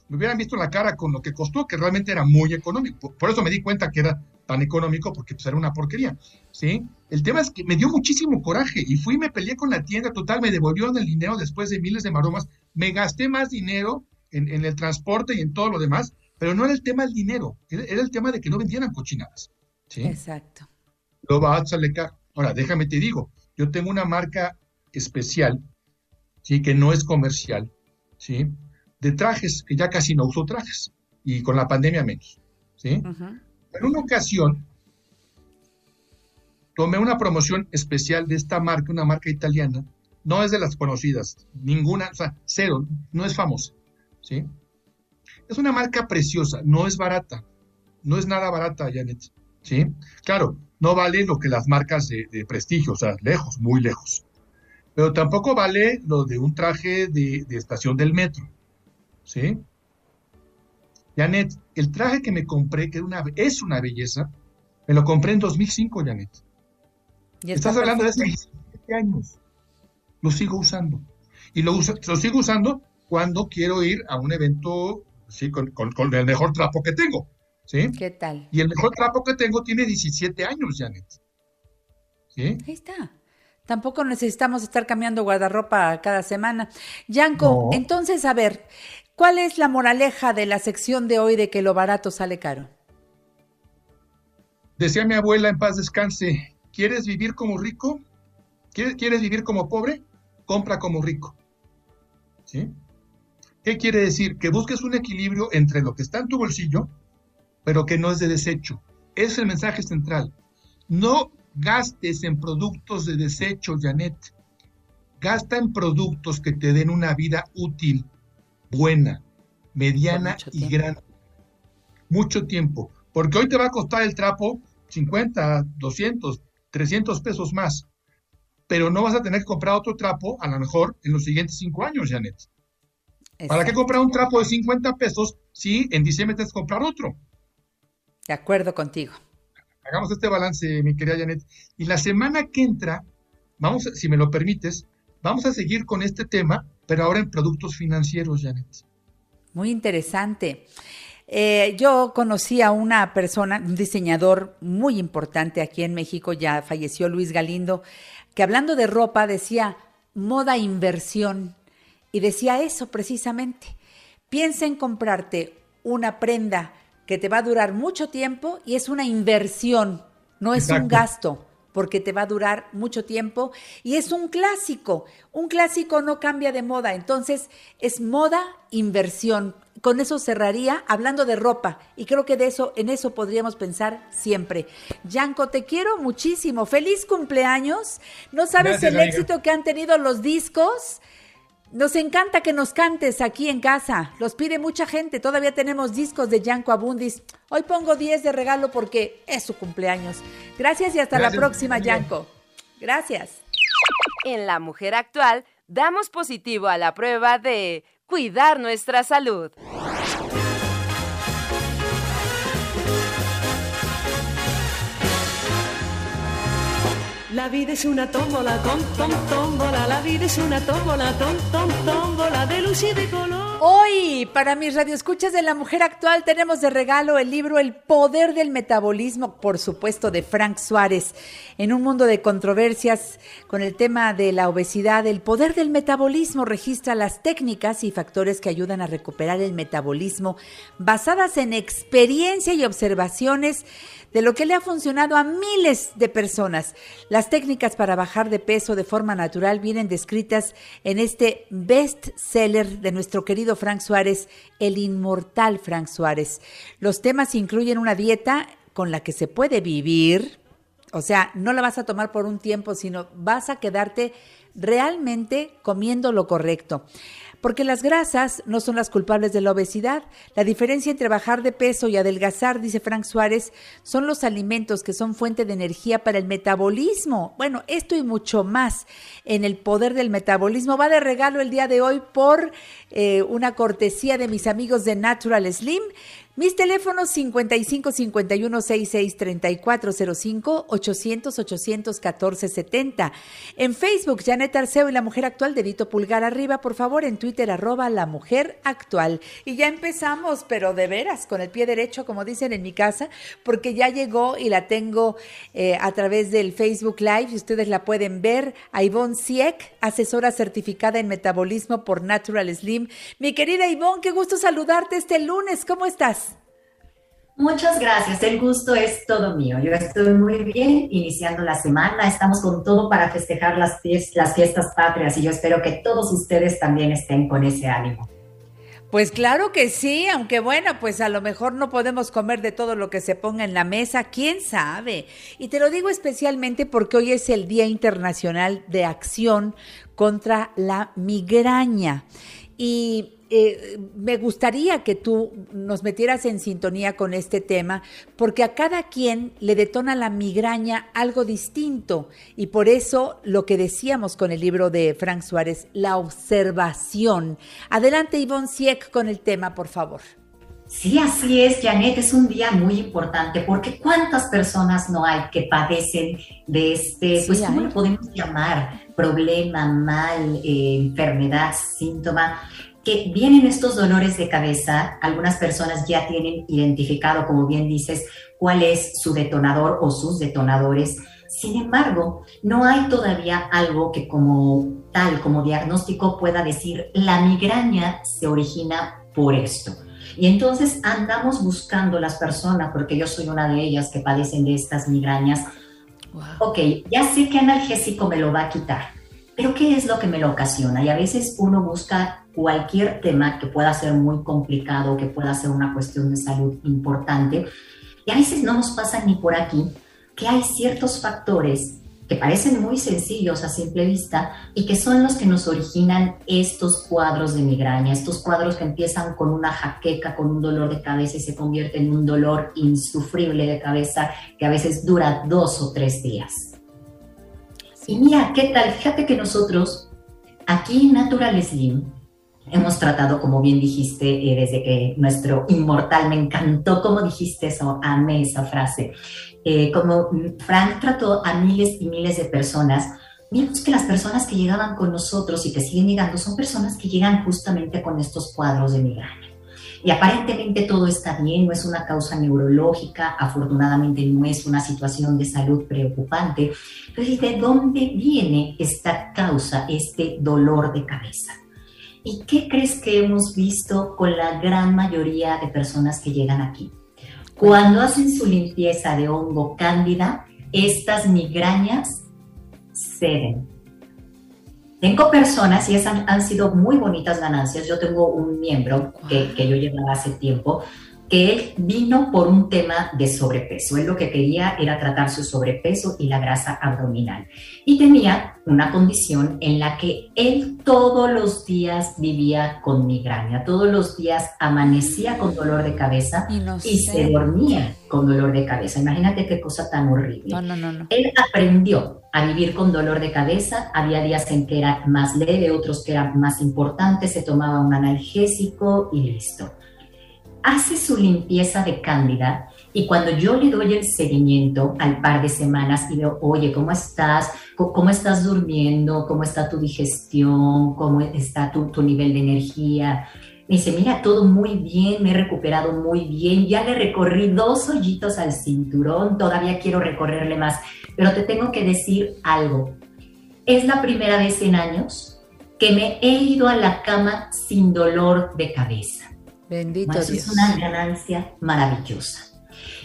me hubieran visto la cara con lo que costó, que realmente era muy económico. Por, eso me di cuenta que era tan económico, porque pues, era una porquería, ¿sí? El tema es que me dio muchísimo coraje y fui y me peleé con la tienda, total, me devolvieron el dinero después de miles de maromas, me gasté más dinero en, el transporte y en todo lo demás, pero no era el tema del dinero, era, el tema de que no vendieran cochinadas, ¿sí? Exacto. Lo va a. Ahora, déjame te digo, yo tengo una marca especial, ¿sí? Que no es comercial, ¿sí? de trajes, que ya casi no uso trajes, y con la pandemia menos. ¿sí? En una ocasión, tomé una promoción especial de esta marca, una marca italiana, no es de las conocidas, ninguna, o sea, cero, no es famosa. ¿sí? Es una marca preciosa, no es barata, no es nada barata, Janet. ¿sí? Claro, no vale lo que las marcas de, prestigio, o sea, lejos, muy lejos. Pero tampoco vale lo de un traje de estación del metro. ¿sí? Janet, el traje que me compré, que una, es una belleza, me lo compré en 2005, Janet. Estás hablando de hace 17 años. Lo sigo usando. Y lo, uso, lo sigo usando cuando quiero ir a un evento ¿sí? con, el mejor trapo que tengo. ¿sí? ¿Qué tal? Y el mejor trapo que tengo tiene 17 años, Janet. ¿Sí? Ahí está. Tampoco necesitamos estar cambiando guardarropa cada semana. Yanko, entonces, a ver, ¿Cuál es la moraleja de la sección de hoy de que lo barato sale caro? Decía mi abuela en paz descanse, ¿quieres vivir como rico? ¿Quieres, vivir como pobre? Compra como rico. ¿Sí? ¿Qué quiere decir? Que busques un equilibrio entre lo que está en tu bolsillo, pero que no es de desecho. Ese es el mensaje central. No gastes en productos de desecho, Janet. Gasta en productos que te den una vida útil, buena, mediana y grande. Mucho tiempo. Porque hoy te va a costar el trapo 50, 200, 300 pesos más. Pero no vas a tener que comprar otro trapo, a lo mejor, en los siguientes cinco años, Janet. ¿Para qué comprar un trapo de 50 pesos si en diciembre tienes que comprar otro? De acuerdo contigo. Hagamos este balance, mi querida Janet. Y la semana que entra, vamos, si me lo permites, vamos a seguir con este tema, pero ahora en productos financieros, Janet. Muy interesante. Eh, yo conocí a una persona, un diseñador muy importante aquí en México, ya falleció Luis Galindo, que hablando de ropa decía moda inversión y decía eso precisamente. Piensa en comprarte una prenda que te va a durar mucho tiempo y es una inversión, no es un gasto porque te va a durar mucho tiempo y es un clásico. Un clásico no cambia de moda, entonces es moda inversión. Con eso cerraría hablando de ropa y creo que de eso en eso podríamos pensar siempre. Yanko, te quiero muchísimo. Feliz cumpleaños. No sabes el éxito que han tenido los discos. Nos encanta que nos cantes aquí en casa. Los pide mucha gente. Todavía tenemos discos de Yanko Abundis. Hoy pongo 10 de regalo porque es su cumpleaños. Gracias y hasta la próxima, Yanko. Gracias. En La Mujer Actual damos positivo a la prueba de cuidar nuestra salud. La vida es una tómbola, tom, tom, tómbola. La vida es una tómbola, tom, tom, tómbola de luz y de color. Hoy, para mis radioescuchas de la mujer actual, tenemos de regalo el libro El poder del metabolismo, por supuesto, de Frank Suárez. En un mundo de controversias con el tema de la obesidad, el poder del metabolismo registra las técnicas y factores que ayudan a recuperar el metabolismo basadas en experiencia y observaciones de lo que le ha funcionado a miles de personas. Las técnicas para bajar de peso de forma natural vienen descritas en este best seller de nuestro querido Frank Suárez, el inmortal Frank Suárez. Los temas incluyen una dieta con la que se puede vivir, o sea, no la vas a tomar por un tiempo, sino vas a quedarte realmente comiendo lo correcto porque las grasas no son las culpables de la obesidad. La diferencia entre bajar de peso y adelgazar, dice Frank Suárez, son los alimentos que son fuente de energía para el metabolismo. Bueno, esto y mucho más en el poder del metabolismo va de regalo el día de hoy por eh, una cortesía de mis amigos de Natural Slim. Mis teléfonos 55 51 66 3405 800 814 70. En Facebook, Janet Arceo y la mujer actual, dedito pulgar arriba, por favor, en Twitter, arroba la mujer actual. Y ya empezamos, pero de veras, con el pie derecho, como dicen en mi casa, porque ya llegó y la tengo eh, a través del Facebook Live y ustedes la pueden ver. A Ivonne Sieck, asesora certificada en metabolismo por Natural Slim. Mi querida Ivonne, qué gusto saludarte este lunes. ¿Cómo estás? Muchas gracias, el gusto es todo mío. Yo estoy muy bien iniciando la semana, estamos con todo para festejar las, las fiestas patrias y yo espero que todos ustedes también estén con ese ánimo. Pues claro que sí, aunque bueno, pues a lo mejor no podemos comer de todo lo que se ponga en la mesa, quién sabe. Y te lo digo especialmente porque hoy es el Día Internacional de Acción contra la Migraña. Y eh, me gustaría que tú nos metieras en sintonía con este tema, porque a cada quien le detona la migraña algo distinto. Y por eso lo que decíamos con el libro de Frank Suárez, la observación. Adelante, Ivonne Sieck, con el tema, por favor. Sí, así es, Janet, es un día muy importante porque cuántas personas no hay que padecen de este, pues, ¿cómo lo podemos llamar? Problema, mal, eh, enfermedad, síntoma que vienen estos dolores de cabeza, algunas personas ya tienen identificado, como bien dices, cuál es su detonador o sus detonadores. Sin embargo, no hay todavía algo que como tal, como diagnóstico pueda decir, la migraña se origina por esto. Y entonces andamos buscando las personas, porque yo soy una de ellas que padecen de estas migrañas. Ok, ya sé que analgésico me lo va a quitar, pero ¿qué es lo que me lo ocasiona? Y a veces uno busca cualquier tema que pueda ser muy complicado, que pueda ser una cuestión de salud importante. Y a veces no nos pasa ni por aquí que hay ciertos factores que parecen muy sencillos a simple vista y que son los que nos originan estos cuadros de migraña, estos cuadros que empiezan con una jaqueca, con un dolor de cabeza y se convierten en un dolor insufrible de cabeza que a veces dura dos o tres días. Y mira, ¿qué tal? Fíjate que nosotros aquí en Natural Slim hemos tratado, como bien dijiste, eh, desde que nuestro inmortal me encantó cómo dijiste eso, amé esa frase. Eh, como Frank trató a miles y miles de personas, vimos que las personas que llegaban con nosotros y que siguen llegando son personas que llegan justamente con estos cuadros de migraña. Y aparentemente todo está bien, no es una causa neurológica, afortunadamente no es una situación de salud preocupante. Entonces, ¿de dónde viene esta causa, este dolor de cabeza? ¿Y qué crees que hemos visto con la gran mayoría de personas que llegan aquí? Cuando hacen su limpieza de hongo cándida, estas migrañas ceden. Tengo personas, y esas han, sido muy bonitas ganancias. Yo tengo un miembro que, que yo llevaba hace tiempo, que él vino por un tema de sobrepeso. Él lo que quería era tratar su sobrepeso y la grasa abdominal. Y tenía una condición en la que él todos los días vivía con migraña, todos los días amanecía con dolor de cabeza y, se dormía con dolor de cabeza. Imagínate qué cosa tan horrible. él aprendió a vivir con dolor de cabeza. Había días en que era más leve, otros que eran más importantes, se tomaba un analgésico y listo hace su limpieza de cándida y cuando yo le doy el seguimiento al par de semanas y veo, oye, ¿cómo estás? ¿Cómo estás durmiendo? ¿Cómo está tu digestión? ¿Cómo está tu, nivel de energía? Me dice, mira, todo muy bien, me he recuperado muy bien, ya le recorrí dos hoyitos al cinturón, todavía quiero recorrerle más, pero te tengo que decir algo. Es la primera vez en años que me he ido a la cama sin dolor de cabeza. Bendito Dios. Es una ganancia maravillosa.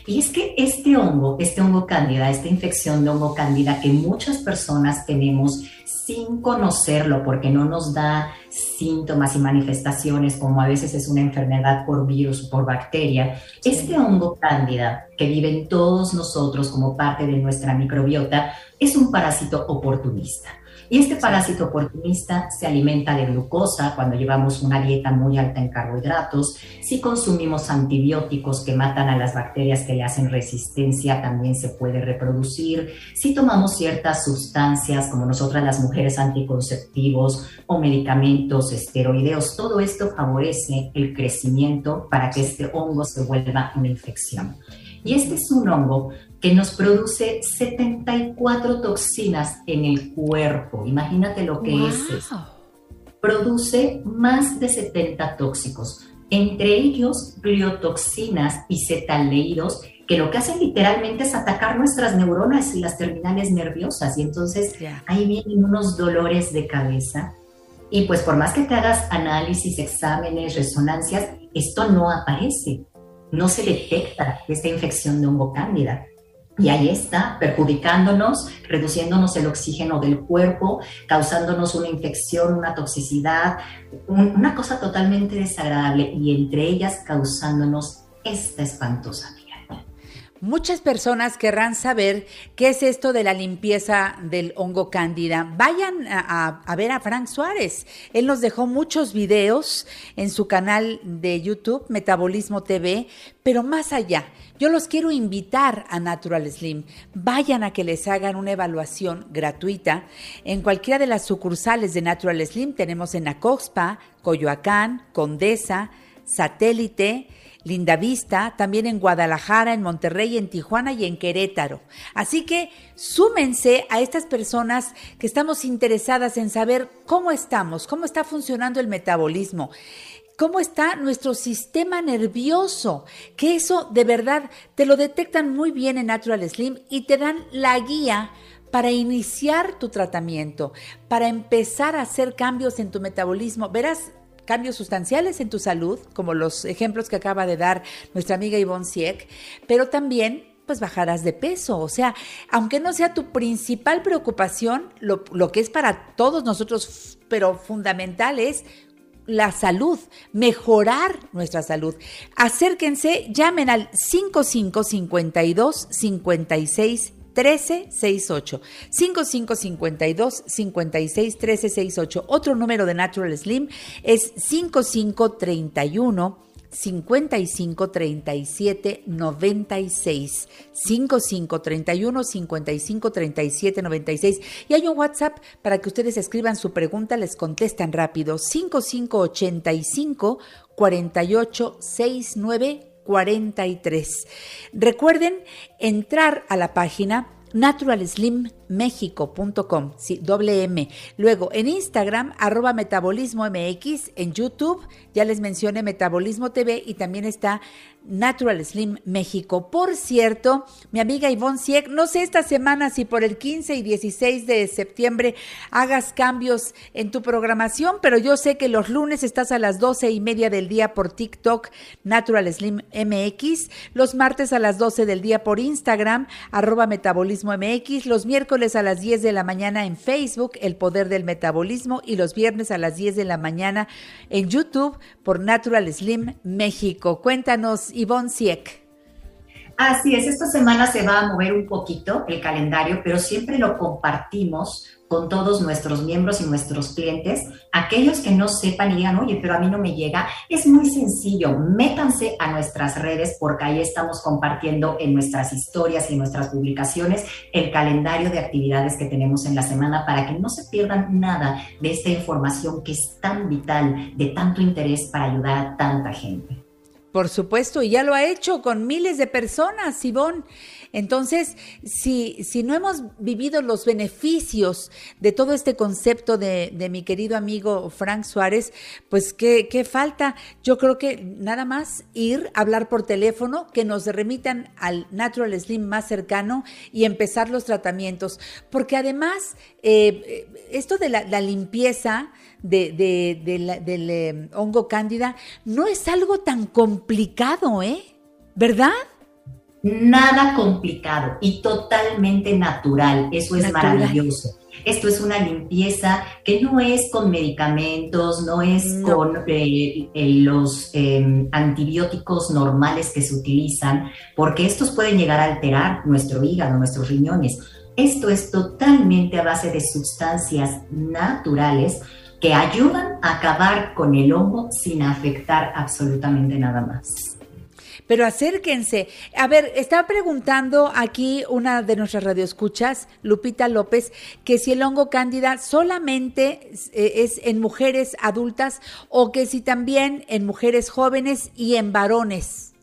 Y es que este hongo, este hongo cándida, esta infección de hongo cándida que muchas personas tenemos sin conocerlo porque no nos da síntomas y manifestaciones como a veces es una enfermedad por virus o por bacteria, este hongo cándida que vive en todos nosotros como parte de nuestra microbiota es un parásito oportunista. Y este parásito oportunista se alimenta de glucosa cuando llevamos una dieta muy alta en carbohidratos. Si consumimos antibióticos que matan a las bacterias que le hacen resistencia, también se puede reproducir. Si tomamos ciertas sustancias, como nosotras las mujeres anticonceptivos o medicamentos esteroideos, todo esto favorece el crecimiento para que este hongo se vuelva una infección. Y este es un hongo que nos produce 74 toxinas en el cuerpo. Imagínate lo que es eso. Produce más de 70 tóxicos, entre ellos gliotoxinas y cetaleídos, que lo que hacen literalmente es atacar nuestras neuronas y las terminales nerviosas. Y entonces ahí vienen unos dolores de cabeza. Y pues por más que te hagas análisis, exámenes, resonancias, esto no aparece. No se detecta esta infección de hongo cándida. Y ahí está, perjudicándonos, reduciéndonos el oxígeno del cuerpo, causándonos una infección, una toxicidad, una cosa totalmente desagradable y entre ellas causándonos esta espantosa Muchas personas querrán saber qué es esto de la limpieza del hongo cándida. Vayan a, ver a Frank Suárez. Él nos dejó muchos videos en su canal de YouTube, Metabolismo TV, pero más allá, yo los quiero invitar a Natural Slim. Vayan a que les hagan una evaluación gratuita. En cualquiera de las sucursales de Natural Slim tenemos en Acoxpa, Coyoacán, Condesa, Satélite, Linda Vista, también en Guadalajara, en Monterrey, en Tijuana y en Querétaro. Así que súmense a estas personas que estamos interesadas en saber cómo estamos, cómo está funcionando el metabolismo cómo está nuestro sistema nervioso, que eso de verdad te lo detectan muy bien en Natural Slim y te dan la guía para iniciar tu tratamiento, para empezar a hacer cambios en tu metabolismo. Verás cambios sustanciales en tu salud, como los ejemplos que acaba de dar nuestra amiga Yvonne Sieck, pero también pues bajarás de peso. O sea, aunque no sea tu principal preocupación, lo, lo, que es para todos nosotros, pero fundamental es la salud, mejorar nuestra salud. Acérquense, llamen al 5552 56 1368 5552 56 1368. Otro número de Natural Slim es 5531 55 37 96 55 31 55 37 96 y hay un WhatsApp para que ustedes escriban su pregunta, les contestan rápido 55 85 48 69 43. Recuerden entrar a la página naturalslimmexico.com, sí, doble M. Luego en Instagram, arroba metabolismo MX, en YouTube, ya les mencioné Metabolismo TV y también está Natural Slim México. Por cierto, mi amiga Ivonne Sieg, no sé esta semana si por el 15 y 16 de septiembre hagas cambios en tu programación, pero yo sé que los lunes estás a las 12 y media del día por TikTok, Natural Slim MX, los martes a las 12 del día por Instagram, arroba Metabolismo MX, los miércoles a las 10 de la mañana en Facebook, El Poder del Metabolismo, y los viernes a las 10 de la mañana en YouTube por Natural Slim México. Cuéntanos, Ivonne Sieck. Así es, esta semana se va a mover un poquito el calendario, pero siempre lo compartimos con todos nuestros miembros y nuestros clientes. Aquellos que no sepan y digan, oye, pero a mí no me llega, es muy sencillo. Métanse a nuestras redes porque ahí estamos compartiendo en nuestras historias y nuestras publicaciones el calendario de actividades que tenemos en la semana para que no se pierdan nada de esta información que es tan vital, de tanto interés para ayudar a tanta gente. Por supuesto, y ya lo ha hecho con miles de personas, Sibón. Entonces, si, si no hemos vivido los beneficios de todo este concepto de, de mi querido amigo Frank Suárez, pues ¿qué, ¿qué, falta? Yo creo que nada más ir, hablar por teléfono, que nos remitan al Natural Slim más cercano y empezar los tratamientos. Porque además, eh, esto de la limpieza, de, de, de del eh, hongo cándida no es algo tan complicado, ¿eh? ¿Verdad? Nada complicado y totalmente natural. Eso es natural. maravilloso. Esto es una limpieza que no es con medicamentos, no es no. con eh, eh, los eh, antibióticos normales que se utilizan, porque estos pueden llegar a alterar nuestro hígado, nuestros riñones. Esto es totalmente a base de sustancias naturales que ayudan a acabar con el hongo sin afectar absolutamente nada más. Pero acérquense. A ver, estaba preguntando aquí una de nuestras radioescuchas, Lupita López, que si el hongo cándida solamente es en mujeres adultas o que si también en mujeres jóvenes y en varones.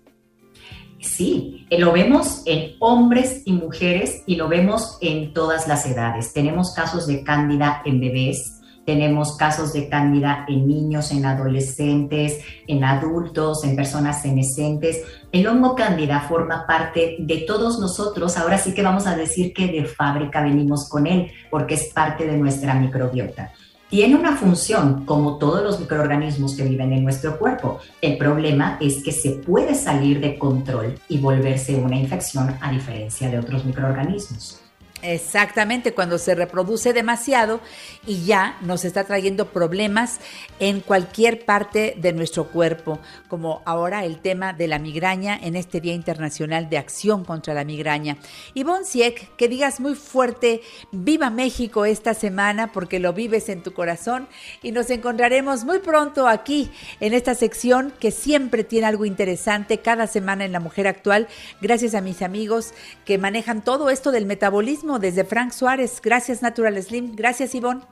Sí, lo vemos en hombres y mujeres y lo vemos en todas las edades. Tenemos casos de cándida en bebés, tenemos casos de cándida en niños, en adolescentes, en adultos, en personas senescentes. El hongo cándida forma parte de todos nosotros. Ahora sí que vamos a decir que de fábrica venimos con él, porque es parte de nuestra microbiota. Tiene una función como todos los microorganismos que viven en nuestro cuerpo. El problema es que se puede salir de control y volverse una infección a diferencia de otros microorganismos. Exactamente, cuando se reproduce demasiado y ya nos está trayendo problemas en cualquier parte de nuestro cuerpo, como ahora el tema de la migraña en este Día Internacional de Acción contra la Migraña. Ivonne Sieck, que digas muy fuerte, viva México esta semana porque lo vives en tu corazón y nos encontraremos muy pronto aquí en esta sección que siempre tiene algo interesante cada semana en La Mujer Actual, gracias a mis amigos que manejan todo esto del metabolismo desde Frank Suárez. Gracias, Natural Slim. Gracias, Ivonne.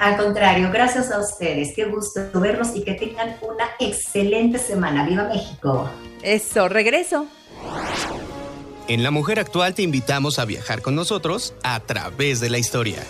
Al contrario, gracias a ustedes. Qué gusto verlos y que tengan una excelente semana. ¡Viva México! Eso, regreso. En La Mujer Actual te invitamos a viajar con nosotros a través de la historia.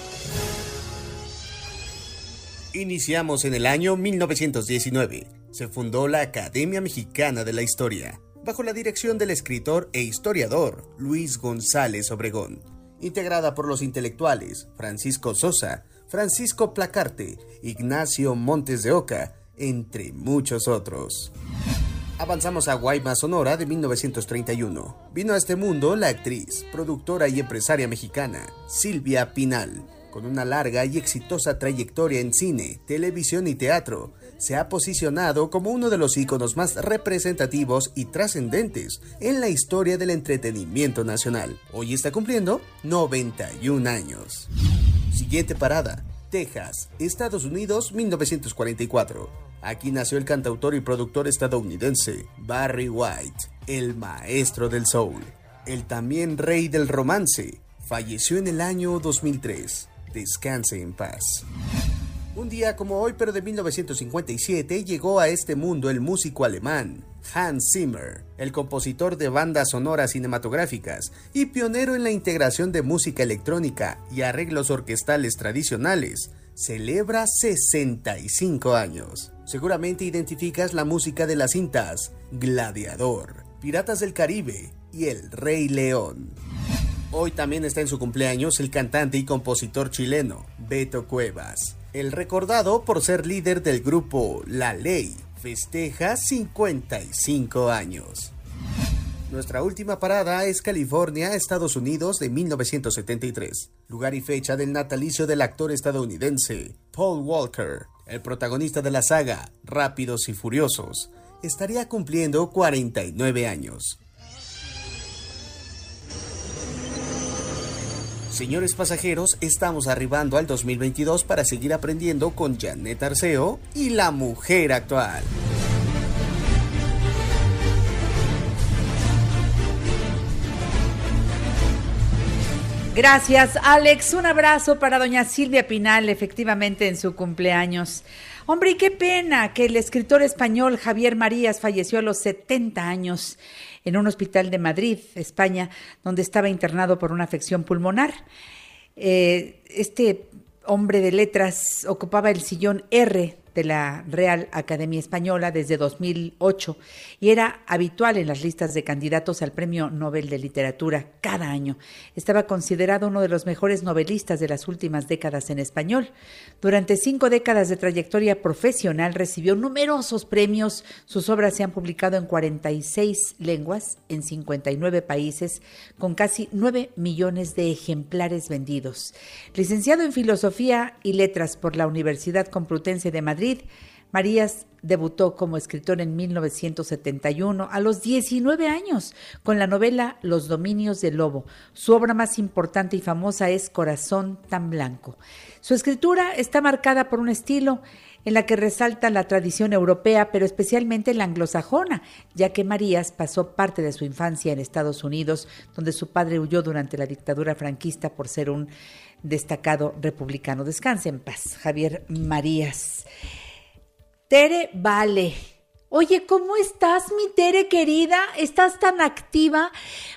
Iniciamos en el año 1919. Se fundó la Academia Mexicana de la Historia, bajo la dirección del escritor e historiador Luis González Obregón integrada por los intelectuales Francisco Sosa, Francisco Placarte, Ignacio Montes de Oca, entre muchos otros. Avanzamos a Guaymas, Sonora de 1931. Vino a este mundo la actriz, productora y empresaria mexicana Silvia Pinal, con una larga y exitosa trayectoria en cine, televisión y teatro. Se ha posicionado como uno de los íconos más representativos y trascendentes en la historia del entretenimiento nacional. Hoy está cumpliendo 91 años. Siguiente parada, Texas, Estados Unidos, 1944. Aquí nació el cantautor y productor estadounidense Barry White, el maestro del soul, el también rey del romance. Falleció en el año 2003. Descanse en paz. Un día como hoy, pero de 1957, llegó a este mundo el músico alemán Hans Zimmer, el compositor de bandas sonoras cinematográficas y pionero en la integración de música electrónica y arreglos orquestales tradicionales, celebra 65 años. Seguramente identificas la música de las cintas Gladiador, Piratas del Caribe y El Rey León. Hoy también está en su cumpleaños el cantante y compositor chileno Beto Cuevas, el recordado por ser líder del grupo La Ley, festeja 55 años. Nuestra última parada es California, Estados Unidos de 1973, lugar y fecha del natalicio del actor estadounidense Paul Walker, el protagonista de la saga Rápidos y Furiosos, estaría cumpliendo 49 años. Señores pasajeros, estamos arribando al 2022 para seguir aprendiendo con Janet Arceo y la mujer actual. Gracias, Alex. Un abrazo para doña Silvia Pinal, efectivamente en su cumpleaños. Hombre, y qué pena que el escritor español Javier Marías falleció a los 70 años en un hospital de Madrid, España, donde estaba internado por una afección pulmonar. Eh, este hombre de letras ocupaba el sillón R de la Real Academia Española desde 2008 y era habitual en las listas de candidatos al Premio Nobel de Literatura cada año. Estaba considerado uno de los mejores novelistas de las últimas décadas en español. Durante cinco décadas de trayectoria profesional recibió numerosos premios. Sus obras se han publicado en 46 lenguas, en 59 países, con casi 9 millones de ejemplares vendidos. Licenciado en Filosofía y Letras por la Universidad Complutense de Madrid, Marías debutó como escritor en 1971 a los 19 años con la novela Los Dominios del Lobo. Su obra más importante y famosa es Corazón tan Blanco. Su escritura está marcada por un estilo en la que resalta la tradición europea, pero especialmente la anglosajona, ya que Marías pasó parte de su infancia en Estados Unidos, donde su padre huyó durante la dictadura franquista por ser un destacado republicano. Descanse en paz, Javier Marías. Tere Vale. Oye, ¿cómo estás, mi Tere querida? ¿Estás tan activa?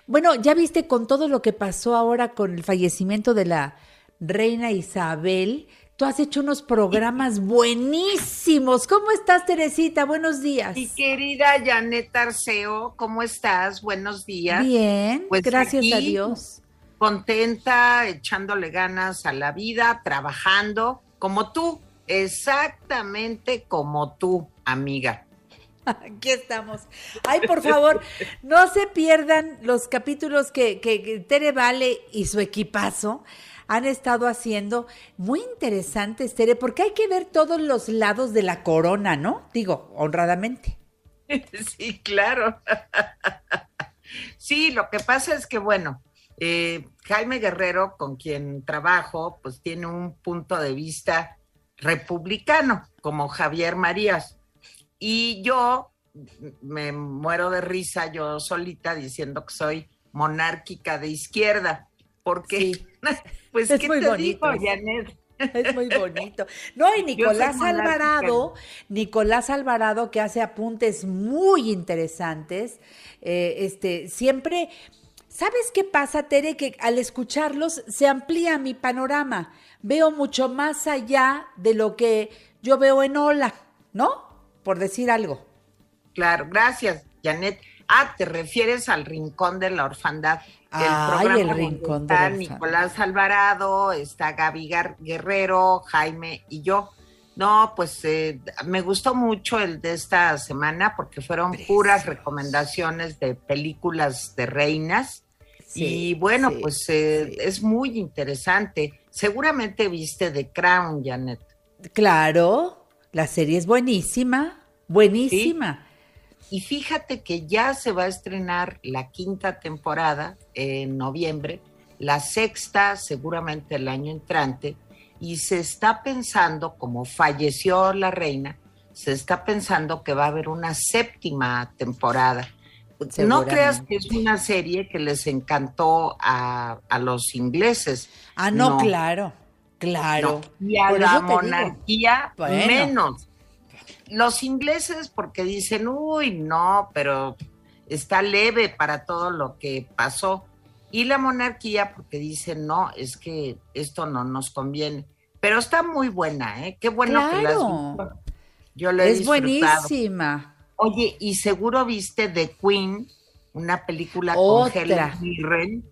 Bueno, ya viste con todo lo que pasó ahora con el fallecimiento de la reina Isabel. Tú has hecho unos programas buenísimos. ¿Cómo estás, Teresita? Buenos días. Mi querida Janet Arceo, ¿cómo estás? Buenos días. Bien, pues gracias a Dios. Contenta, echándole ganas a la vida, trabajando, como tú. Exactamente como tú, amiga. Aquí estamos. Ay, por favor, no se pierdan los capítulos que, que, Tere Vale y su equipazo han estado haciendo. Muy interesantes, Tere, porque hay que ver todos los lados de la corona, ¿no? Digo, honradamente. Sí, claro. Sí, lo que pasa es que, bueno, eh, Jaime Guerrero, con quien trabajo, pues tiene un punto de vista republicano, como Javier Marías. Y yo me muero de risa yo solita diciendo que soy monárquica de izquierda, porque, pues, ¿qué te bonito. digo, Janet? Es muy bonito. No, y Nicolás Alvarado, Nicolás Alvarado que hace apuntes muy interesantes, eh, este, siempre, ¿sabes qué pasa, Tere? Que al escucharlos se amplía mi panorama veo mucho más allá de lo que yo veo en Ola, ¿no? Por decir algo. Claro, gracias, Janet. Ah, te refieres al Rincón de la Orfandad. Ay, el Rincón de. Nicolás Alvarado, está Gaby Guerrero, Jaime y yo. No, pues eh, me gustó mucho el de esta semana porque fueron puras recomendaciones de películas de reinas. y bueno, pues eh, es muy interesante. Seguramente viste The Crown, Janet. Claro, La serie es buenísima, buenísima. Y fíjate que ya se va a estrenar la quinta temporada en noviembre, la sexta seguramente el año entrante, y se está pensando, como falleció la reina, se está pensando que va a haber una séptima temporada. No creas que es una serie que les encantó a, los ingleses. Ah, no, claro, claro. Y a la monarquía menos. Los ingleses porque dicen, uy, no, pero está leve para todo lo que pasó. Y la monarquía porque dicen, no, es que esto no nos conviene. Pero está muy buena, ¿eh? Qué bueno que las Yo la he Es buenísima. Oye, y seguro viste The Queen, una película con Helen Mirren.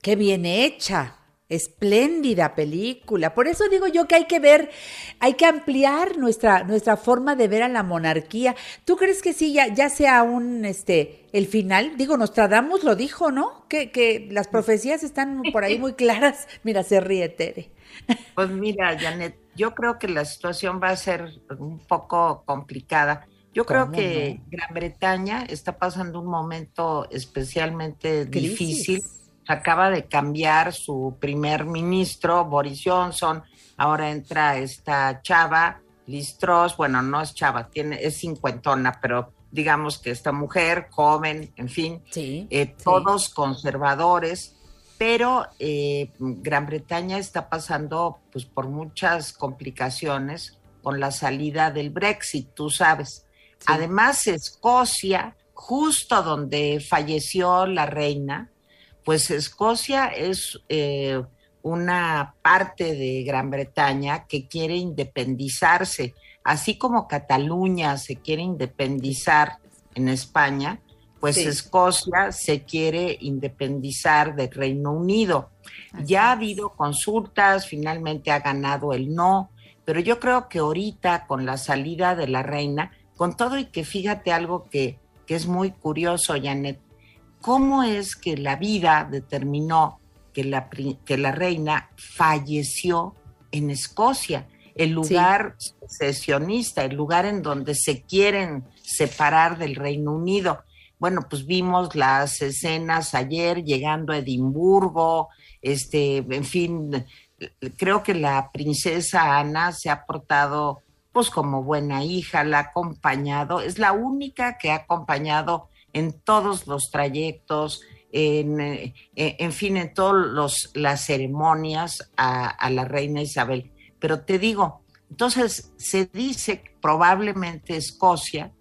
Qué bien hecha. Espléndida película. Por eso digo yo que hay que ver, hay que ampliar nuestra, nuestra forma de ver a la monarquía. ¿Tú crees que sí, ya, ya sea un, este, el final? Digo, Nostradamus lo dijo, ¿no? Que, que las profecías están por ahí muy claras. Mira, se ríe Tere. Pues mira, Janet, yo creo que la situación va a ser un poco complicada. Yo creo que Gran Bretaña está pasando un momento especialmente difícil. Acaba de cambiar su primer ministro, Boris Johnson. Ahora entra esta chava, Liz Truss. Bueno, no es chava, tiene, es cincuentona, pero digamos que esta mujer, joven, en fin, eh, todos conservadores pero eh, Gran Bretaña está pasando pues, por muchas complicaciones con la salida del Brexit, tú sabes. Además, Escocia, justo donde falleció la reina, pues Escocia es eh, una parte de Gran Bretaña que quiere independizarse, así como Cataluña se quiere independizar en España, pues Escocia se quiere independizar del Reino Unido. ya ha habido consultas, finalmente ha ganado el no, pero yo creo que ahorita con la salida de la reina, con todo y que fíjate algo que, que es muy curioso, Janet, ¿cómo es que la vida determinó que la, que la reina falleció en Escocia? el lugar sesionista, el lugar en donde se quieren separar del Reino Unido. Bueno, pues vimos las escenas ayer llegando a Edimburgo, este, en fin, creo que la princesa Ana se ha portado pues como buena hija, la ha acompañado, es la única que ha acompañado en todos los trayectos, en, eh, en fin, en todas las ceremonias a, a la reina Isabel. Pero te digo, entonces se dice que probablemente Escocia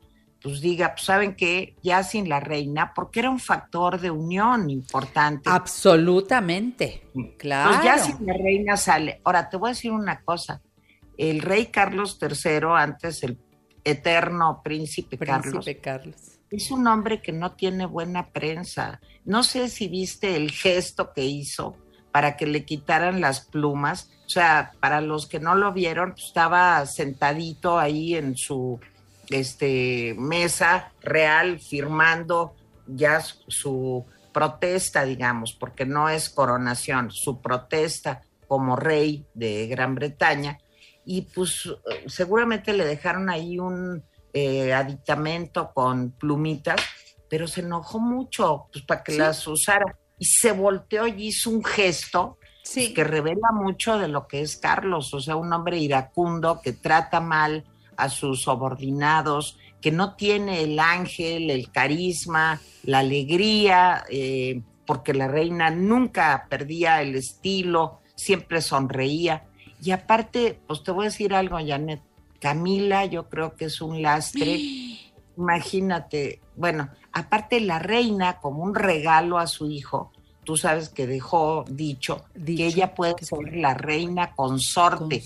pues diga, pues saben que ya sin la reina, porque era un factor de unión importante. Absolutamente, claro. Pues ya sin la reina sale. Ahora, te voy a decir una cosa. El rey Carlos III, antes el eterno príncipe, príncipe Carlos, Carlos, es un hombre que no tiene buena prensa. No sé si viste el gesto que hizo para que le quitaran las plumas. O sea, para los que no lo vieron, pues, estaba sentadito ahí en su este, mesa real firmando ya su protesta, digamos, porque no es coronación, su protesta como rey de Gran Bretaña. Y pues seguramente le dejaron ahí un eh, aditamento con plumitas, pero se enojó mucho pues, para que las usara. Y se volteó y hizo un gesto que revela mucho de lo que es Carlos, o sea, un hombre iracundo que trata mal a sus subordinados, que no tiene el ángel, el carisma, la alegría, eh, porque la reina nunca perdía el estilo, siempre sonreía. Y aparte, pues te voy a decir algo, Janet, Camila yo creo que es un lastre. Imagínate, bueno, aparte la reina como un regalo a su hijo, tú sabes que dejó dicho, que ella puede ser la reina consorte.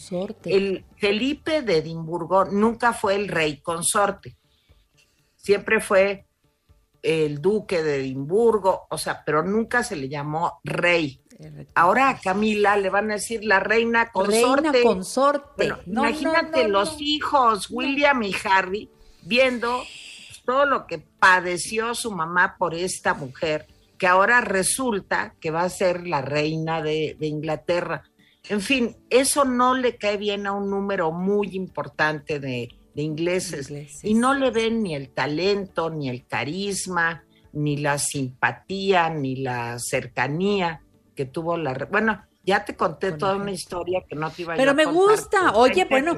El Felipe de Edimburgo nunca fue el rey consorte, siempre fue el duque de Edimburgo, o sea, pero nunca se le llamó rey. Ahora a Camila le van a decir la reina consorte. Reina consorte. imagínate los hijos, William y Harry, viendo todo lo que padeció su mamá por esta mujer que ahora resulta que va a ser la reina de, Inglaterra. En fin, eso no le cae bien a un número muy importante de, ingleses, y no le ven ni el talento, ni el carisma, ni la simpatía, ni la cercanía que tuvo la... Bueno, ya te conté toda una historia que no te iba a Pero me gusta. Oye, bueno,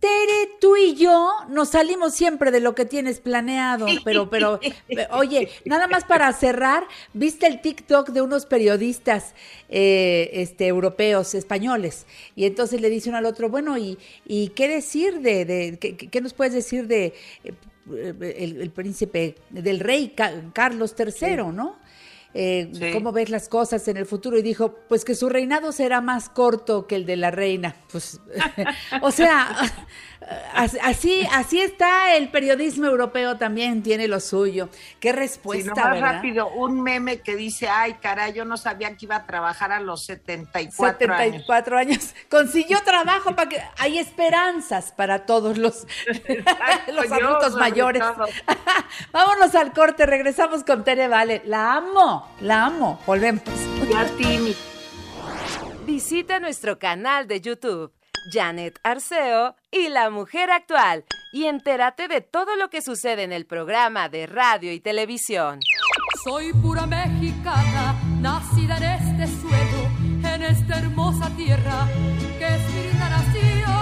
Tere, tú y yo nos salimos siempre de lo que tienes planeado, pero, pero, oye, nada más para cerrar, viste el TikTok de unos periodistas eh, este, europeos, españoles, y entonces le dice uno al otro, bueno, ¿y, y qué decir de, de qué, nos puedes decir de eh, el, príncipe, del rey Carlos III, ¿no? Eh, cómo ves las cosas en el futuro y dijo, pues que su reinado será más corto que el de la reina. Pues, o sea, Así, así está el periodismo europeo también, tiene lo suyo. Qué respuesta, sí, más rápido, un meme que dice, ay, caray, yo no sabía que iba a trabajar a los 74, 74 años. Consiguió trabajo para que hay esperanzas para todos los, los adultos mayores. Vámonos al corte, regresamos con Tere Vale. La amo, la amo. Volvemos. Visita nuestro canal de YouTube Janet Arceo y La Mujer Actual y entérate de todo lo que sucede en el programa de radio y televisión. Soy pura mexicana, nacida en este suelo, en esta hermosa tierra que es mi nación.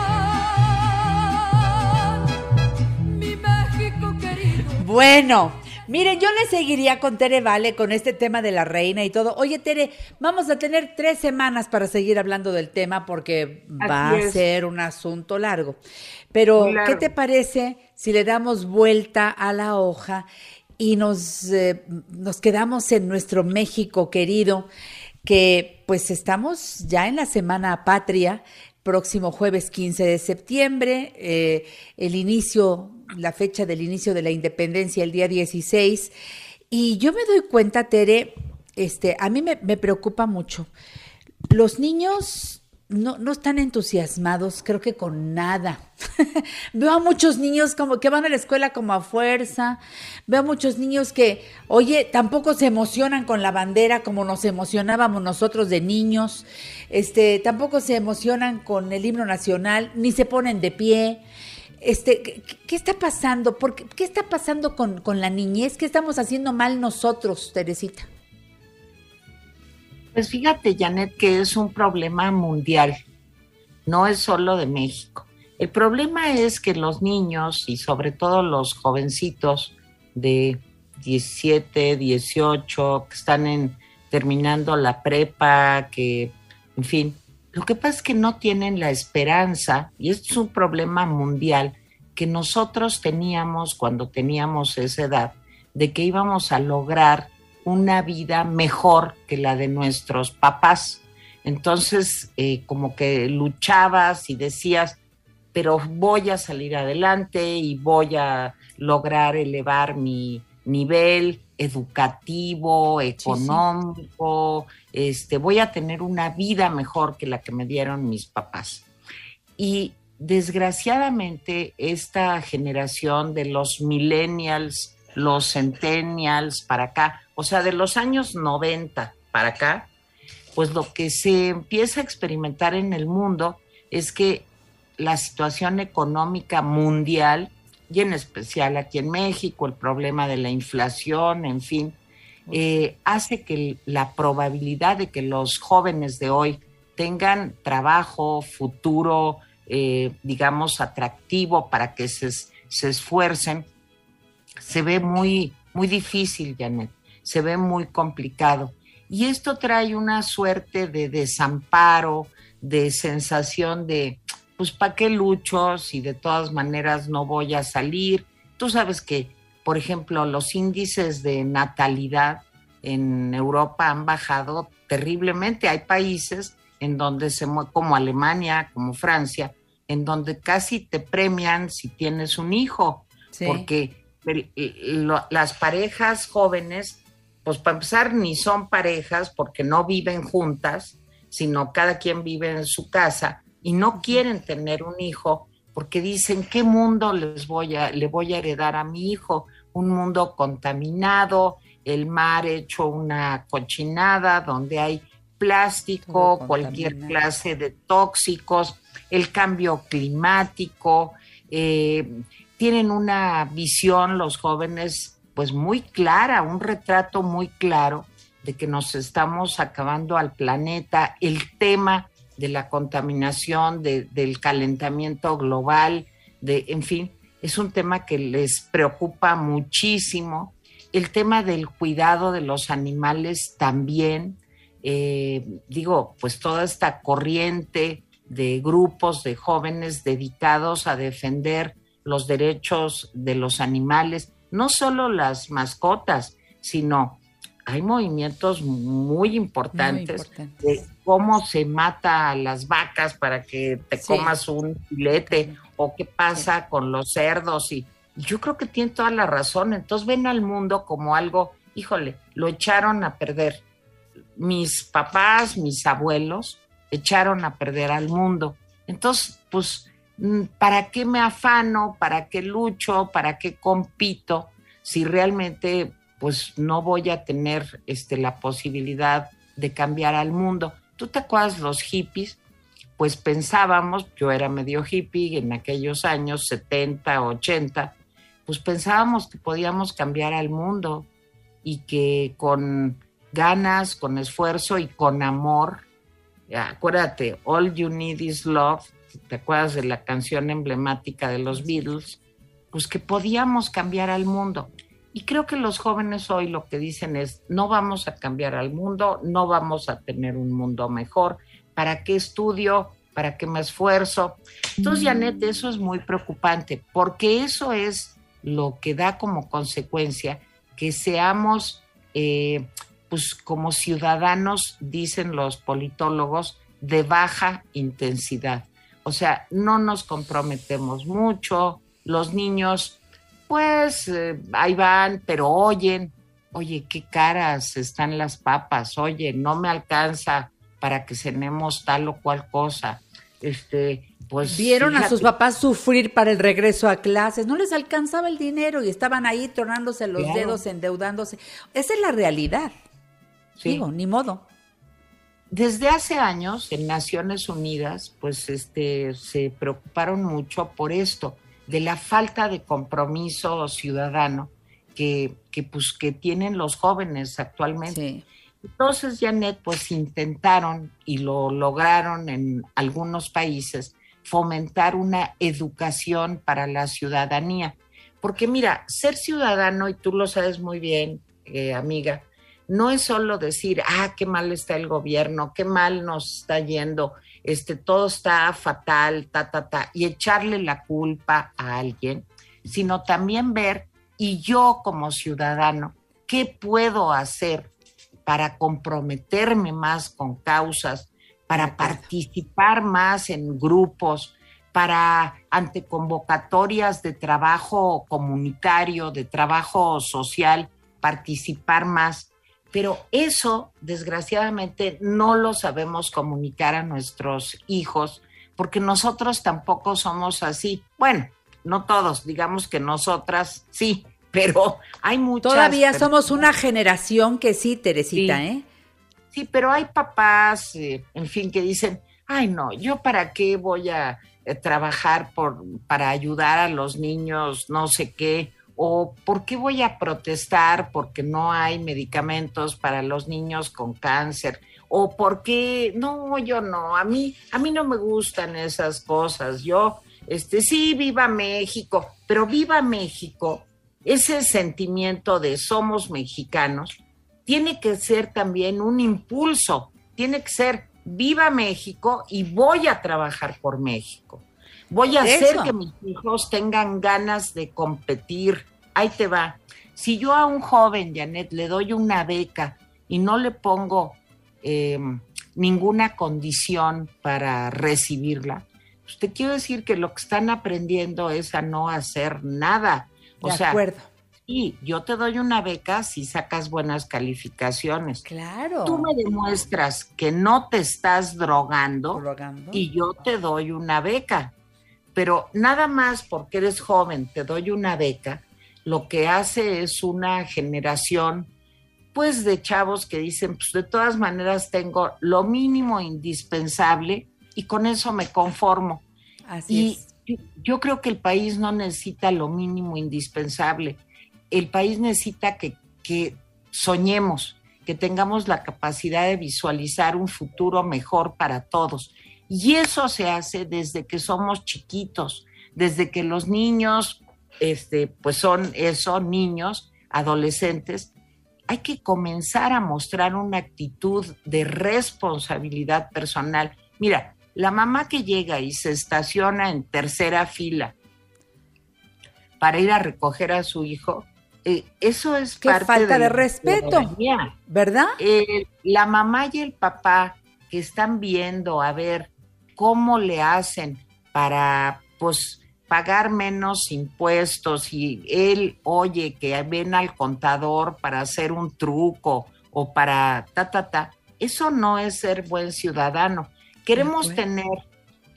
Mi México querido. Bueno, Miren, yo le seguiría con Tere Vale con este tema de la reina y todo. Oye, Tere, vamos a tener tres semanas para seguir hablando del tema porque va a ser un asunto largo. Pero, ¿qué te parece si le damos vuelta a la hoja y nos, eh, nos quedamos en nuestro México querido? que pues estamos ya en la Semana Patria, próximo jueves 15 de septiembre, eh, el inicio la fecha del inicio de la independencia, el día 16. Y yo me doy cuenta, Tere, este, a mí me, preocupa mucho. Los niños no, no, están entusiasmados, creo que con nada. Veo a muchos niños como que van a la escuela como a fuerza. Veo a muchos niños que, oye, tampoco se emocionan con la bandera como nos emocionábamos nosotros de niños. Este, tampoco se emocionan con el himno nacional, ni se ponen de pie. Este, ¿qué, está pasando? ¿Por qué, está pasando con, con, la niñez? ¿Qué estamos haciendo mal nosotros, Teresita? Pues fíjate, Janet, que es un problema mundial, no es solo de México. El problema es que los niños y sobre todo los jovencitos de 17, 18, que están en, terminando la prepa, que, en fin, lo que pasa es que no tienen la esperanza, y es un problema mundial, que nosotros teníamos cuando teníamos esa edad, de que íbamos a lograr una vida mejor que la de nuestros papás. Entonces, eh, como que luchabas y decías, pero voy a salir adelante y voy a lograr elevar mi nivel educativo, económico, este, voy a tener una vida mejor que la que me dieron mis papás. Y desgraciadamente esta generación de los millennials, los centennials para acá, o sea, de los años 90 para acá, pues lo que se empieza a experimentar en el mundo es que la situación económica mundial, y en especial aquí en México, el problema de la inflación, en fin, eh, hace que la probabilidad de que los jóvenes de hoy tengan trabajo, futuro, eh, digamos, atractivo para que se, se, esfuercen, se ve muy, muy difícil, Janet, se ve muy complicado. Y esto trae una suerte de desamparo, de sensación de, pues, ¿para qué lucho si de todas maneras no voy a salir? Tú sabes que por ejemplo, los índices de natalidad en Europa han bajado terriblemente. Hay países en donde se como Alemania, como Francia, en donde casi te premian si tienes un hijo, porque las parejas jóvenes, pues para empezar, ni son parejas porque no viven juntas, sino cada quien vive en su casa y no quieren tener un hijo porque dicen, ¿qué mundo les voy a, le voy a heredar a mi hijo? Un mundo contaminado, el mar hecho una cochinada, donde hay plástico, cualquier clase de tóxicos, el cambio climático. Eh, tienen una visión los jóvenes pues muy clara, un retrato muy claro de que nos estamos acabando al planeta, el tema de la contaminación, del calentamiento global, de, en fin, es un tema que les preocupa muchísimo. El tema del cuidado de los animales también, eh, digo, pues toda esta corriente de grupos de jóvenes dedicados a defender los derechos de los animales, no solo las mascotas, sino hay movimientos muy importantes, de cómo se mata a las vacas para que te comas un filete o qué pasa con los cerdos y yo creo que tiene toda la razón. Entonces ven al mundo como algo, híjole, lo echaron a perder. Mis papás, mis abuelos echaron a perder al mundo. Entonces, pues, mm, ¿para qué me afano? ¿Para qué lucho? ¿Para qué compito? Si realmente pues no voy a tener este, la posibilidad de cambiar al mundo. ¿Tú te acuerdas los hippies? Pues pensábamos, yo era medio hippie en aquellos años 70, 80, pues pensábamos que podíamos cambiar al mundo y que con ganas, con esfuerzo y con amor, acuérdate, All You Need Is Love, ¿te acuerdas de la canción emblemática de los Beatles? Pues que podíamos cambiar al mundo. Y creo que los jóvenes hoy lo que dicen es, no vamos a cambiar al mundo, no vamos a tener un mundo mejor. ¿Para qué estudio? ¿Para qué me esfuerzo? Entonces, Janet, eso es muy preocupante, porque eso es lo que da como consecuencia que seamos, eh, pues como ciudadanos, dicen los politólogos, de baja intensidad. O sea, no nos comprometemos mucho, los niños pues eh, ahí van, pero oyen, oye, qué caras están las papas, oye, no me alcanza para que cenemos tal o cual cosa. Este, pues vieron a sus papás sufrir para el regreso a clases, no les alcanzaba el dinero y estaban ahí tornándose los dedos, endeudándose. Esa es la realidad. Digo, ni modo. Desde hace años en Naciones Unidas, pues este se preocuparon mucho por esto de la falta de compromiso ciudadano que, pues, que tienen los jóvenes actualmente. Entonces, Janet, pues intentaron y lo lograron en algunos países fomentar una educación para la ciudadanía. Porque mira, ser ciudadano, y tú lo sabes muy bien, eh, amiga, no es solo decir, ah, qué mal está el gobierno, qué mal nos está yendo, este, todo está fatal, ta, ta, ta, y echarle la culpa a alguien, sino también ver, y yo como ciudadano, ¿qué puedo hacer para comprometerme más con causas, para participar más en grupos, para ante convocatorias de trabajo comunitario, de trabajo social, participar más? Pero eso desgraciadamente no lo sabemos comunicar a nuestros hijos porque nosotros tampoco somos así. Bueno, no todos, digamos que nosotras sí, pero hay muchas. Todavía somos una generación que sí, Teresita, ¿eh? Sí, pero hay papás, eh, en fin, que dicen, ay no, yo para qué voy a eh, trabajar por, para ayudar a los niños, no sé qué, o por qué voy a protestar porque no hay medicamentos para los niños con cáncer o por qué no yo no a mí a mí no me gustan esas cosas yo este sí viva México pero viva México ese sentimiento de somos mexicanos tiene que ser también un impulso tiene que ser viva México y voy a trabajar por México Voy a hacer que mis hijos tengan ganas de competir. Ahí te va. Si yo a un joven, Janet, le doy una beca y no le pongo em, ninguna condición para recibirla, pues te quiero decir que lo que están aprendiendo es a no hacer nada. O de acuerdo. Sí, yo te doy una beca si sacas buenas calificaciones. Claro. Tú me demuestras que no te estás drogando. y yo te doy una beca pero nada más porque eres joven, te doy una beca, lo que hace es una generación pues de chavos que dicen, pues de todas maneras tengo lo mínimo indispensable y con eso me conformo. Así y es. Yo, yo creo que el país no necesita lo mínimo indispensable. El país necesita que, que soñemos, que tengamos la capacidad de visualizar un futuro mejor para todos. Y eso se hace desde que somos chiquitos, desde que los niños, este, pues son eso, niños, adolescentes, hay que comenzar a mostrar una actitud de responsabilidad personal. Mira, la mamá que llega y se estaciona en tercera fila para ir a recoger a su hijo, eh, eso es Qué parte falta de respeto. ¿Verdad? Eh, la mamá y el papá que están viendo a ver cómo le hacen para pues pagar menos impuestos y él oye que ven al contador para hacer un truco o para ta ta ta, eso no es ser buen ciudadano. Queremos tener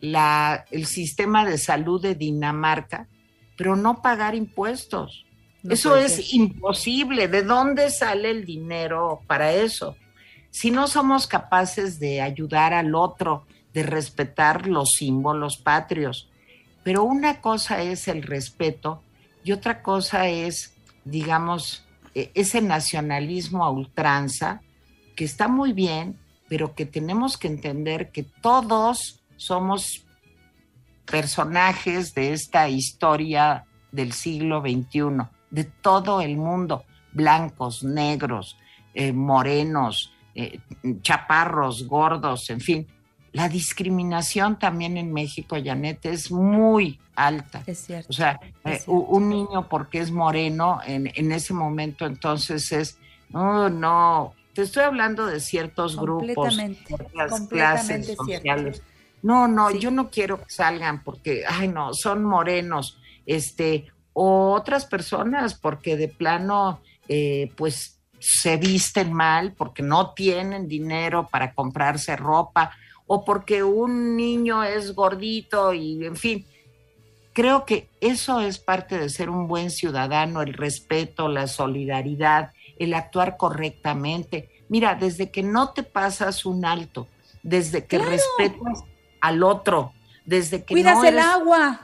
la, el sistema de salud de Dinamarca, pero no pagar impuestos. No eso es ser. imposible. ¿De dónde sale el dinero para eso? Si no somos capaces de ayudar al otro, de respetar los símbolos patrios. Pero una cosa es el respeto y otra cosa es, digamos, e- ese nacionalismo a ultranza, que está muy bien, pero que tenemos que entender que todos somos personajes de esta historia del siglo XXI, de todo el mundo, blancos, negros, eh, morenos, eh, chaparros, gordos, en fin. La discriminación también en México, Janet, es muy alta. Es cierto. O sea, eh, un niño porque es moreno, en, en ese momento entonces es, no, no, te estoy hablando de ciertos grupos, Completamente, ciertas completamente clases cierto. sociales. No, no, yo no quiero que salgan porque, ay, no, son morenos, este, o otras personas porque de plano, eh, pues se visten mal porque no tienen dinero para comprarse ropa o porque un niño es gordito y, en fin, creo que eso es parte de ser un buen ciudadano, el respeto, la solidaridad, el actuar correctamente. Mira, desde que no te pasas un alto, desde que Claro. respetas al otro, desde que Cuidas no el agua.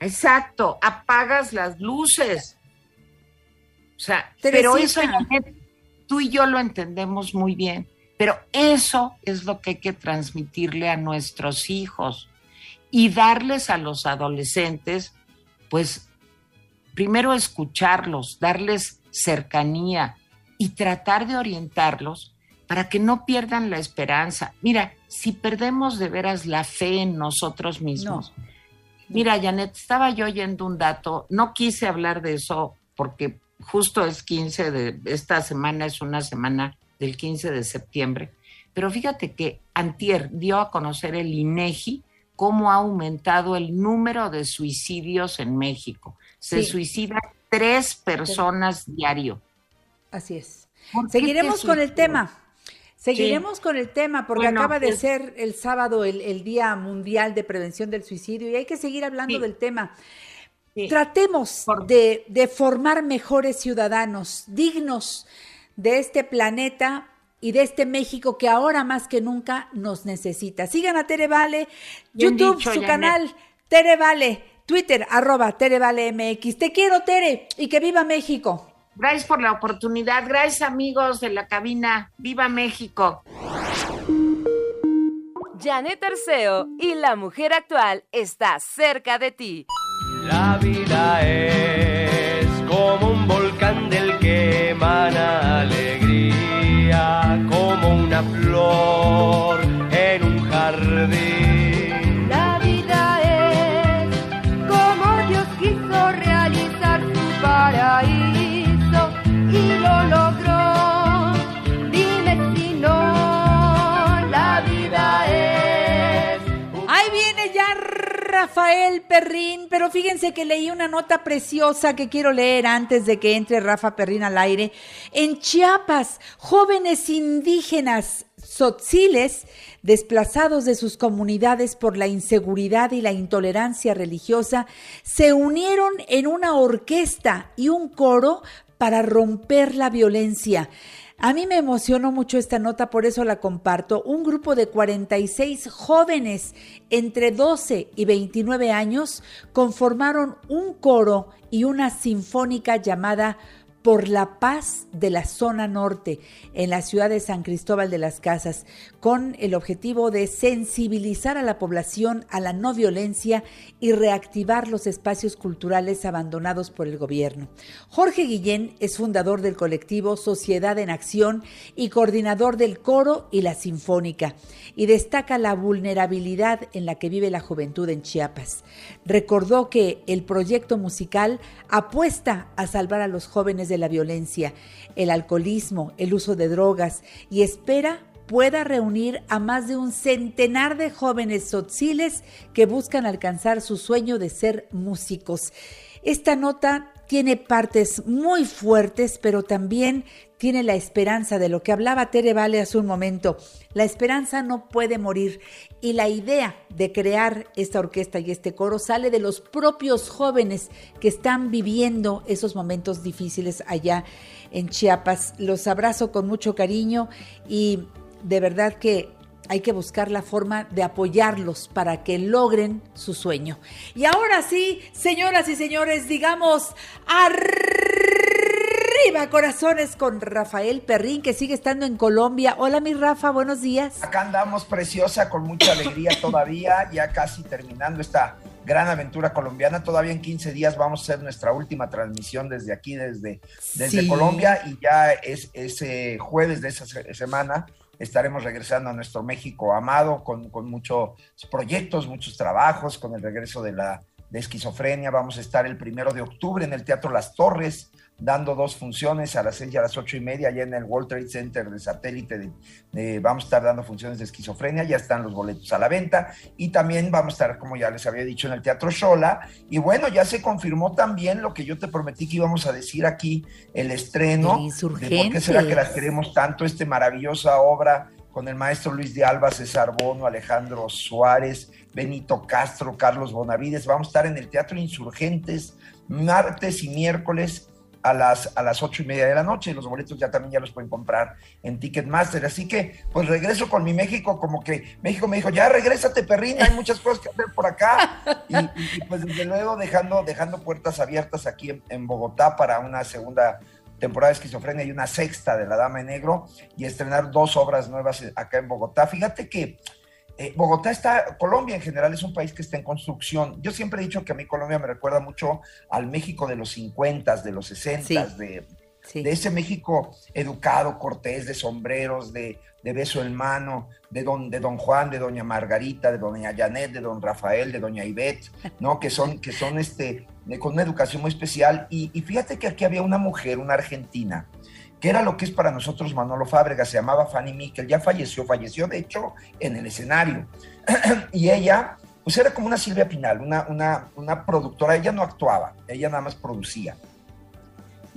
Exacto, apagas las luces. O sea, Teresita. pero eso tú y yo lo entendemos muy bien, pero eso es lo que hay que transmitirle a nuestros hijos y darles a los adolescentes, pues, primero escucharlos, darles cercanía y tratar de orientarlos para que no pierdan la esperanza. Mira, si perdemos de veras la fe en nosotros mismos, Mira, Janet, estaba yo oyendo un dato, no quise hablar de eso porque justo es 15 de, esta semana es una semana del 15 de septiembre, pero fíjate que Antier dio a conocer el INEGI cómo ha aumentado el número de suicidios en México. Se Sí. suicidan tres personas diario. Así es. ¿Por qué Seguiremos con el tema. Seguiremos con el tema porque Bueno, acaba de pues- ser el sábado el, el Día Mundial de Prevención del Suicidio y hay que seguir hablando Sí. del tema. Sí. Tratemos de, de formar mejores ciudadanos, dignos de este planeta y de este México que ahora más que nunca nos necesita. Sigan a Tere Vale, Bien YouTube, dicho, su Janet. canal, Tere Vale, Twitter, arroba Tere Vale MX. Te quiero, Tere, y que viva México. Gracias por la oportunidad, gracias amigos de la cabina. ¡Viva México! Janet Arceo y la mujer actual está cerca de ti. La vida es como un volcán emana alegría, como una flor en un jardín. Rafael Perrín, pero fíjense que leí una nota preciosa que quiero leer antes de que entre Rafa Perrín al aire. En Chiapas, jóvenes indígenas tzotziles, desplazados de sus comunidades por la inseguridad y la intolerancia religiosa, se unieron en una orquesta y un coro para romper la violencia. A mí me emocionó mucho esta nota, por eso la comparto. Un grupo de 46 jóvenes entre 12 y 29 años conformaron un coro y una sinfónica llamada por la paz de la zona norte en la ciudad de San Cristóbal de las Casas, con el objetivo de sensibilizar a la población a la no violencia y reactivar los espacios culturales abandonados por el gobierno. Jorge Guillén es fundador del colectivo Sociedad en Acción y coordinador del coro y la sinfónica, y destaca la vulnerabilidad en la que vive la juventud en Chiapas. Recordó que el proyecto musical apuesta a salvar a los jóvenes de la violencia, el alcoholismo, el uso de drogas y espera pueda reunir a más de un centenar de jóvenes sotziles que buscan alcanzar su sueño de ser músicos. Esta nota tiene partes muy fuertes, pero también tiene la esperanza de lo que hablaba Tere Vale hace un momento. La esperanza no puede morir y la idea de crear esta orquesta y este coro sale de los propios jóvenes que están viviendo esos momentos difíciles allá en Chiapas. Los abrazo con mucho cariño y de verdad que hay que buscar la forma de apoyarlos para que logren su sueño. Y ahora sí, señoras y señores, digamos arriba corazones con Rafael Perrín, que sigue estando en Colombia. Hola mi Rafa, buenos días. Acá andamos preciosa, con mucha alegría todavía, ya casi terminando esta gran aventura colombiana. Todavía en 15 días vamos a hacer nuestra última transmisión desde aquí, desde, desde Colombia, y ya es ese jueves de esa semana estaremos regresando a nuestro México amado con, con muchos proyectos, muchos trabajos, con el regreso de la de esquizofrenia. Vamos a estar el primero de octubre en el Teatro Las Torres, dando dos funciones a las seis y a las ocho y media, allá en el World Trade Center de satélite. De, vamos a estar dando funciones de esquizofrenia, ya están los boletos a la venta. Y también vamos a estar, como ya les había dicho, en el Teatro Shola. Y bueno, ya se confirmó también lo que yo te prometí que íbamos a decir aquí, el estreno. De ¿Por qué será que las queremos tanto? Esta maravillosa obra con el maestro Luis de Alba, César Bono, Alejandro Suárez, Benito Castro, Carlos Bonavides. Vamos a estar en el Teatro Insurgentes martes y miércoles a las, a las ocho y media de la noche. Los boletos ya también ya los pueden comprar en Ticketmaster. Así que, pues regreso con mi México, como que México me dijo, ya regrésate, perrina, hay muchas cosas que hacer por acá. Y, pues desde luego dejando, dejando puertas abiertas aquí en, en Bogotá para una segunda temporada de esquizofrenia y una sexta de La Dama en Negro y estrenar dos obras nuevas acá en Bogotá. Fíjate que eh, Bogotá está, Colombia en general es un país que está en construcción. Yo siempre he dicho que a mí Colombia me recuerda mucho al México de los 50, de los 60, de, de ese México educado, cortés, de sombreros, de, de beso en mano, de don, de don Juan, de doña Margarita, de doña Janet, de don Rafael, de doña Ivette, ¿no? Que son, que son este, con una educación muy especial. Y, fíjate que aquí había una mujer, una argentina, que era lo que es para nosotros Manolo Fábrega, se llamaba Fanny Mikkel, ya falleció, falleció de hecho en el escenario. y ella, pues era como una Silvia Pinal, una, una, una productora, ella no actuaba, ella nada más producía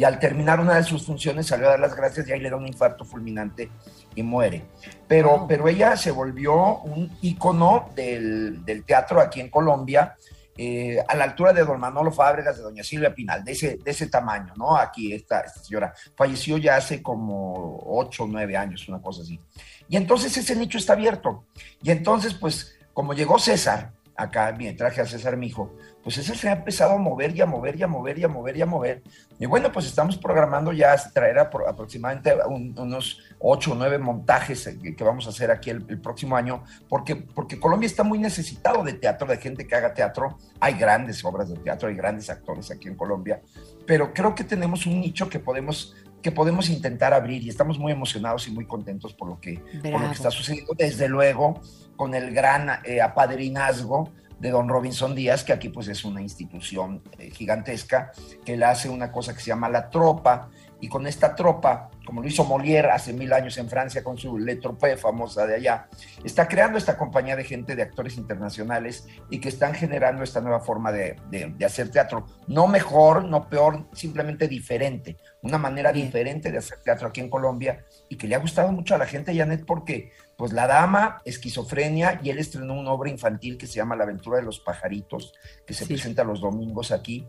y al terminar una de sus funciones salió a dar las gracias y ahí le da un infarto fulminante y muere. Pero, pero ella se volvió un ícono del, teatro aquí en Colombia, eh, a la altura de don Manolo Fábregas, de doña Silvia Pinal, de ese, de ese tamaño, ¿no? Aquí esta, esta señora falleció ya hace como ocho o nueve años, una cosa así. Y entonces ese nicho está abierto. Y entonces, pues, como llegó César, acá, me traje a César mi hijo, pues ese se ha empezado a mover y a mover y a mover y a mover y a mover. Y bueno, pues estamos programando ya traer aproximadamente unos ocho o nueve montajes que, vamos a hacer aquí el, próximo año, porque, porque Colombia está muy necesitado de teatro, de gente que haga teatro. Hay grandes obras de teatro, hay grandes actores aquí en Colombia, pero creo que tenemos un nicho que podemos que podemos intentar abrir y estamos muy emocionados y muy contentos por lo que, por lo que está sucediendo, desde luego con el gran eh, apadrinazgo de don Robinson Díaz, que aquí pues es una institución eh, gigantesca, que le hace una cosa que se llama la tropa, y con esta tropa, como lo hizo Molière hace mil años en Francia con su Le Trope famosa de allá, está creando esta compañía de gente, de actores internacionales, y que están generando esta nueva forma de, de, hacer teatro. No mejor, no peor, simplemente diferente, una manera diferente de hacer teatro aquí en Colombia, y que le ha gustado mucho a la gente, Janet, porque pues La Dama, esquizofrenia, y él estrenó una obra infantil que se llama La aventura de los pajaritos, que se presenta los domingos aquí,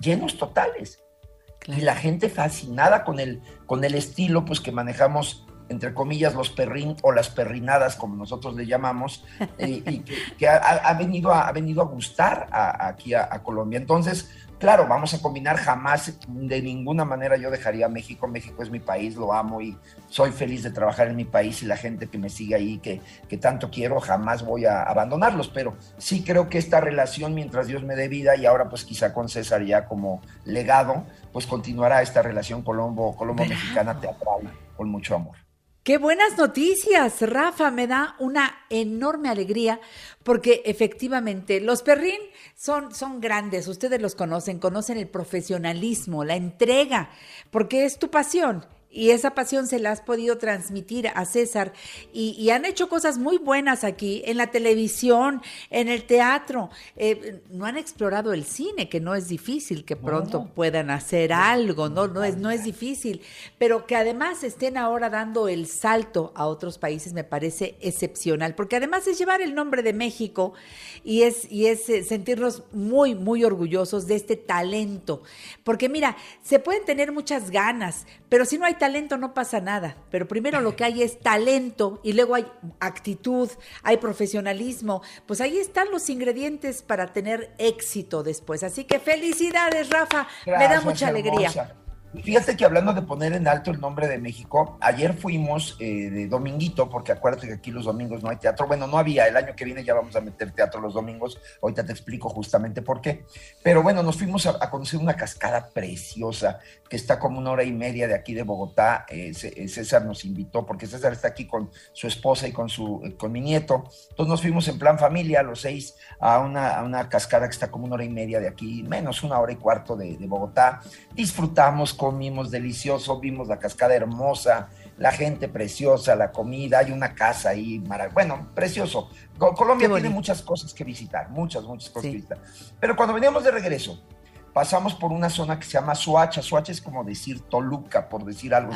llenos totales. Y la gente fascinada con el, con el estilo pues que manejamos entre comillas, los perrín o las perrinadas, como nosotros le llamamos, eh, y que, ha, venido a, ha venido a gustar aquí a, Colombia. Entonces, claro, vamos a combinar, jamás, de ninguna manera yo dejaría a México. México es mi país, lo amo y soy feliz de trabajar en mi país y la gente que me sigue ahí, que, que tanto quiero, jamás voy a abandonarlos. Pero sí creo que esta relación, mientras Dios me dé vida, y ahora pues quizá con César ya como legado, pues continuará esta relación colombo-mexicana teatral con mucho amor. Qué buenas noticias, Rafa, me da una enorme alegría porque efectivamente los perrín son, son grandes, ustedes los conocen, conocen el profesionalismo, la entrega, porque es tu pasión y esa pasión se la has podido transmitir a César. Y, han hecho cosas muy buenas aquí en la televisión, en el teatro. Eh, no han explorado el cine, que no es difícil, que pronto puedan hacer algo, no, no, es, no. es difícil, pero que además estén ahora dando el salto a otros países me parece excepcional, porque además es llevar el nombre de México y es, y es eh, sentirnos muy, muy orgullosos de este talento. Porque mira, se pueden tener muchas ganas, pero si no hay talento no pasa nada, pero primero lo que hay es talento y luego hay actitud, hay profesionalismo, pues ahí están los ingredientes para tener éxito después. Así que felicidades, Rafa, me da mucha alegría. Fíjate que hablando de poner en alto el nombre de México, ayer fuimos eh, de dominguito, porque acuérdate que aquí los domingos no hay teatro. Bueno, no había, el año que viene ya vamos a meter teatro los domingos. Ahorita te explico justamente por qué. Pero bueno, nos fuimos a, conocer una cascada preciosa que está como una hora y media de aquí de Bogotá. Eh, eh, César nos invitó, porque César está aquí con su esposa y con, su, con mi nieto. Entonces nos fuimos en plan familia, los seis, a una, a una cascada que está como una hora y media de aquí, menos una hora y cuarto de, de Bogotá. Disfrutamos comimos delicioso, vimos la cascada hermosa, la gente preciosa, la comida, hay una casa ahí, bueno, precioso. Colombia tiene muchas cosas que visitar, muchas, muchas cosas que visitar. Pero cuando veníamos de regreso, pasamos por una zona que se llama Soacha. Soacha es como decir Toluca, por decir algo.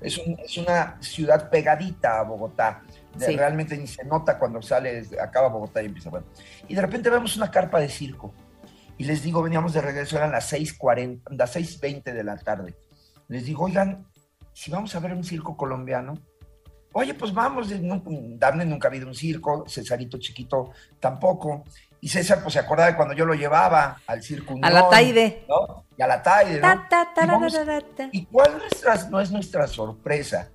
Es, es, una ciudad pegadita a Bogotá. Realmente ni se nota cuando sale, acaba Bogotá y empieza. Bueno. Y de repente vemos una carpa de circo y les digo, veníamos de regreso, eran las 6.40, las 6.20 de la tarde. Les digo, oigan, si vamos a ver un circo colombiano, oye, pues vamos, no, nunca ha habido un circo, Cesarito chiquito tampoco. Y César, pues se acuerda de cuando yo lo llevaba al circo. a la Taide. ¿no? Y a la Taide, ¿no? y, cuál no es nuestra sorpresa?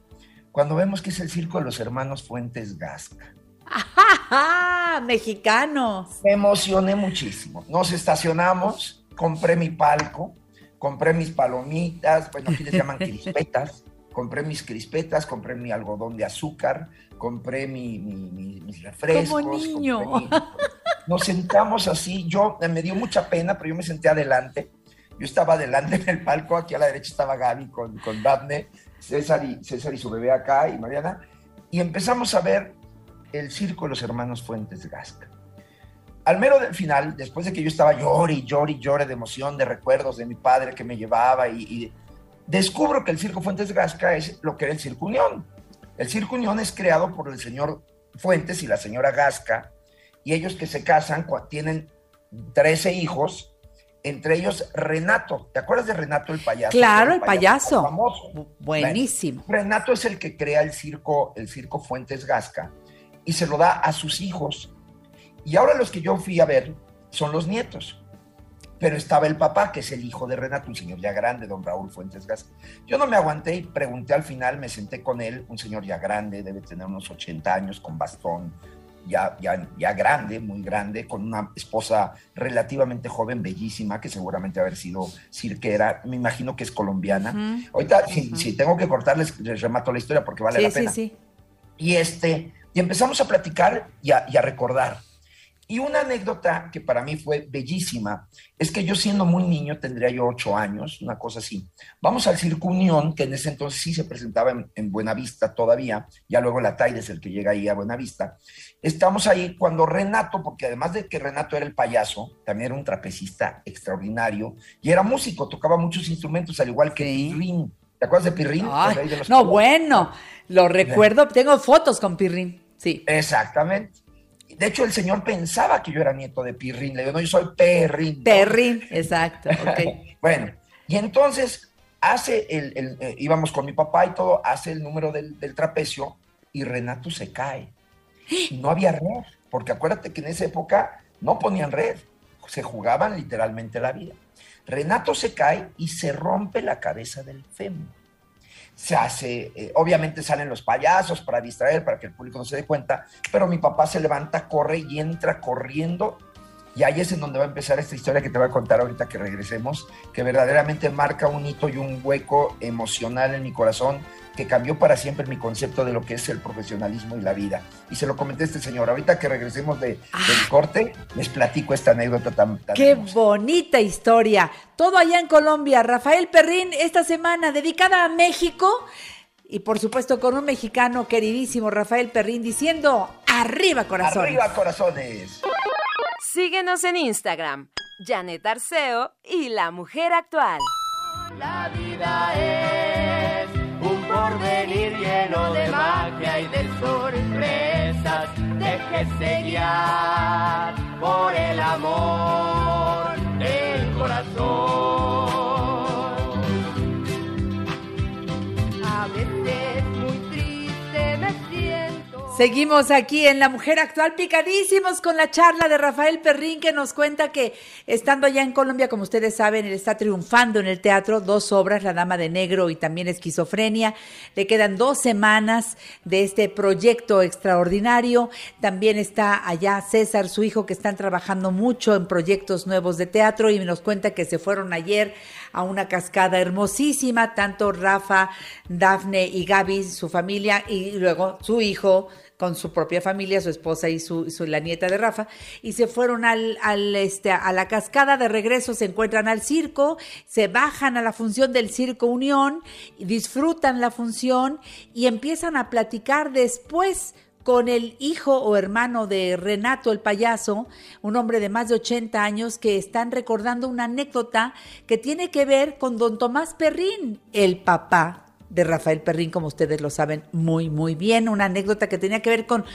Cuando vemos que es el circo de los hermanos Fuentes Gasca. ¡Ah, mexicanos! Me emocioné muchísimo. Nos estacionamos, compré mi palco, compré mis palomitas, bueno, aquí les llaman crispetas, compré mis crispetas, compré mi algodón de azúcar, compré mi, mis refrescos. Como niño. Nos sentamos así, yo me dio mucha pena, pero yo me senté adelante. Yo estaba adelante en el palco, aquí a la derecha estaba Gaby con, con Daphne, César y, César y su bebé acá y Mariana, y empezamos a ver el circo de los hermanos Fuentes Gasca. Al mero del final, después de que yo estaba llore y llore y llore de emoción, de recuerdos de mi padre que me llevaba y, descubro que el circo Fuentes Gasca es lo que era el Circo Unión. El Circo Unión es creado por el señor Fuentes y la señora Gasca y ellos que se casan tienen 13 hijos, entre ellos Renato. ¿Te acuerdas de Renato el payaso? Claro, el, payaso. Famoso. Buenísimo. Renato es el que crea el circo, el circo Fuentes Gasca y se lo da a sus hijos. Y ahora los que yo fui a ver son los nietos. Pero estaba el papá, que es el hijo de Renato, un señor ya grande, don Raúl Fuentes Gas. Yo no me aguanté y pregunté al final, me senté con él, un señor ya grande, debe tener unos 80 años, con bastón, ya, ya, ya grande, muy grande, con una esposa relativamente joven, bellísima, que seguramente haber sido cirquera, me imagino que es colombiana. Ahorita, si, tengo que cortarles, les remato la historia porque vale la pena. Sí, sí. Y este, y empezamos a platicar y a, recordar. Y una anécdota que para mí fue bellísima es que yo siendo muy niño, tendría yo ocho años, una cosa así. Vamos al Circo Unión, que en ese entonces sí se presentaba en, Buenavista todavía, ya luego la TAIDE es el que llega ahí a Buenavista. Estamos ahí cuando Renato, porque además de que Renato era el payaso, también era un trapecista extraordinario y era músico, tocaba muchos instrumentos, al igual que Pirrín. ¿Te acuerdas de Pirrín? no, bueno, lo recuerdo, tengo fotos con Pirrín. Sí. Exactamente. De hecho, el señor pensaba que yo era nieto de Pirrín. Le digo, no, yo soy Perrín. Perrín, exacto. bueno, y entonces hace el, el- eh, íbamos con mi papá y todo, hace el número del, del trapecio y Renato se cae. Y no había red, porque acuérdate que en esa época no ponían red, se jugaban literalmente la vida. Renato se cae y se rompe la cabeza del fémur. Se hace, eh, obviamente salen los payasos para distraer, para que el público no se dé cuenta, pero mi papá se levanta, corre y entra corriendo y ahí es en donde va a empezar esta historia que te voy a contar ahorita que regresemos, que verdaderamente marca un hito y un hueco emocional en mi corazón que cambió para siempre mi concepto de lo que es el profesionalismo y la vida. Y se lo comenté a este señor. Ahorita que regresemos de, del corte, les platico esta anécdota tan... tan Qué bonita historia. Todo allá en Colombia. Rafael Perrín, esta semana dedicada a México. Y por supuesto con un mexicano queridísimo, Rafael Perrín, diciendo, arriba corazón. Arriba corazones. Síguenos en Instagram, Janet Arceo y la mujer actual. La vida es un porvenir lleno de magia y de sorpresas. Déjese guiar por el amor del corazón. Seguimos aquí en La Mujer Actual, picadísimos con la charla de Rafael Perrín, que nos cuenta que estando allá en Colombia, como ustedes saben, él está triunfando en el teatro, dos obras, La Dama de Negro y también Esquizofrenia. Le quedan dos semanas de este proyecto extraordinario. También está allá César, su hijo, que están trabajando mucho en proyectos nuevos de teatro y nos cuenta que se fueron ayer a una cascada hermosísima, tanto Rafa, Dafne y Gaby, su familia, y luego su hijo con su propia familia, su esposa y su, su- la nieta de Rafa, y se fueron al, al, este, a la cascada de regreso, se encuentran al circo, se bajan a la función del Circo Unión, disfrutan la función y empiezan a platicar después con el hijo o hermano de Renato el payaso, un hombre de más de 80 años que están recordando una anécdota que tiene que ver con don Tomás Perrín, el papá de Rafael Perrín, como ustedes lo saben muy, muy bien, una anécdota que tenía que ver con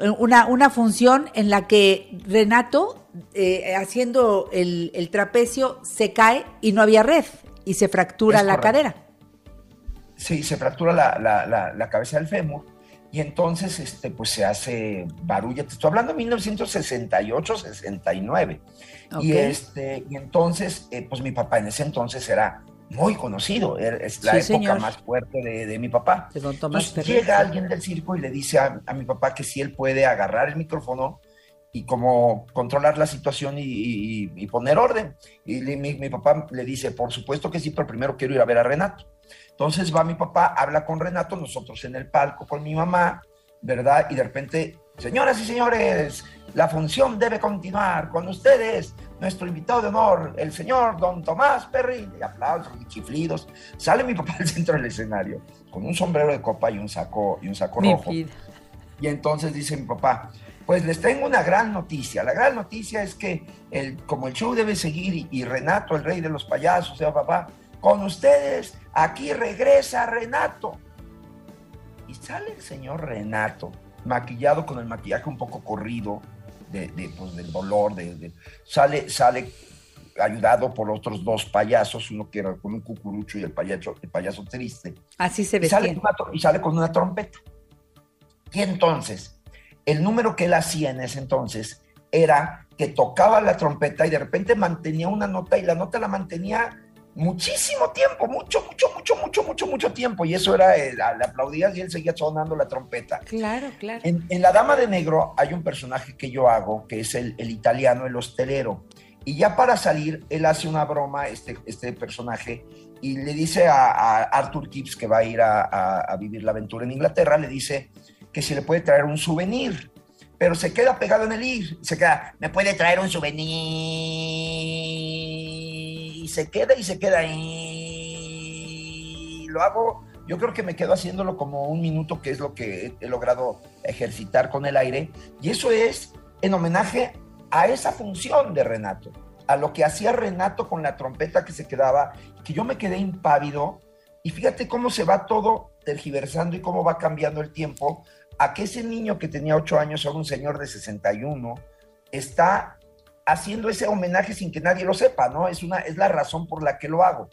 eh, una, una función en la que Renato, eh, haciendo el, el trapecio, se cae y no había red y se fractura Es la correcto. cadera. Sí, se fractura la, la- la- la cabeza del fémur y entonces este, pues se hace barulla. Te estoy hablando de 1968, 69. Y, Ok. este, y entonces, eh, pues mi papá en ese entonces era muy conocido, era- es la Sí, época señor. más fuerte de, de mi papá. Entonces, llega alguien del circo y le dice a, a mi papá que si él puede agarrar el micrófono y como controlar la situación y, y- y poner orden. Y le- mi, mi papá le dice, por supuesto que sí, pero primero quiero ir a ver a Renato. Entonces va mi papá, habla con Renato, nosotros en el palco con mi mamá, ¿verdad? Y de repente, señoras y señores, la función debe continuar con ustedes, nuestro invitado de honor, el señor don Tomás Perry, y aplausos y chiflidos. Sale mi papá al centro del escenario con un sombrero de copa y un saco, y un saco Mi rojo. vida. Y entonces dice mi papá, pues les tengo una gran noticia. La gran noticia es que el, como el show debe seguir y, y Renato, el rey de los payasos, sea papá, con ustedes, aquí regresa Renato. Y sale el señor Renato, maquillado con el maquillaje un poco corrido, de, de, pues, del dolor, de, de- sale, sale ayudado por otros dos payasos, uno que era con un cucurucho y el payaso, el payaso triste. Así se Y una tro- y sale con una trompeta. Y entonces, el número que él hacía en ese entonces era que tocaba la trompeta y de repente mantenía una nota y la nota la mantenía muchísimo tiempo, mucho, mucho, mucho, mucho, mucho, mucho tiempo. Y eso era, eh, le aplaudías y él seguía sonando la trompeta. Claro, claro. En, en La Dama de Negro hay un personaje que yo hago, que es el, el italiano, el hostelero. Y ya para salir, él hace una broma, este, este personaje, y le dice a, a Arthur Gibbs, que va a ir a, a- a vivir la aventura en Inglaterra, le dice que si le puede traer un souvenir. Pero se queda pegado en el ir, se queda, me puede traer un souvenir. Se queda y se queda ahí. Lo hago, yo creo que me quedo haciéndolo como un minuto, que es lo que he, he logrado ejercitar con el aire. Y eso es en homenaje a esa función de Renato, a lo que hacía Renato con la trompeta que se quedaba, que yo me quedé impávido. Y fíjate cómo se va todo tergiversando y cómo va cambiando el tiempo, a que ese niño que tenía ocho años, ahora un señor de 61, está haciendo ese homenaje sin que nadie lo sepa, ¿no? Es, una, es la razón por la que lo hago.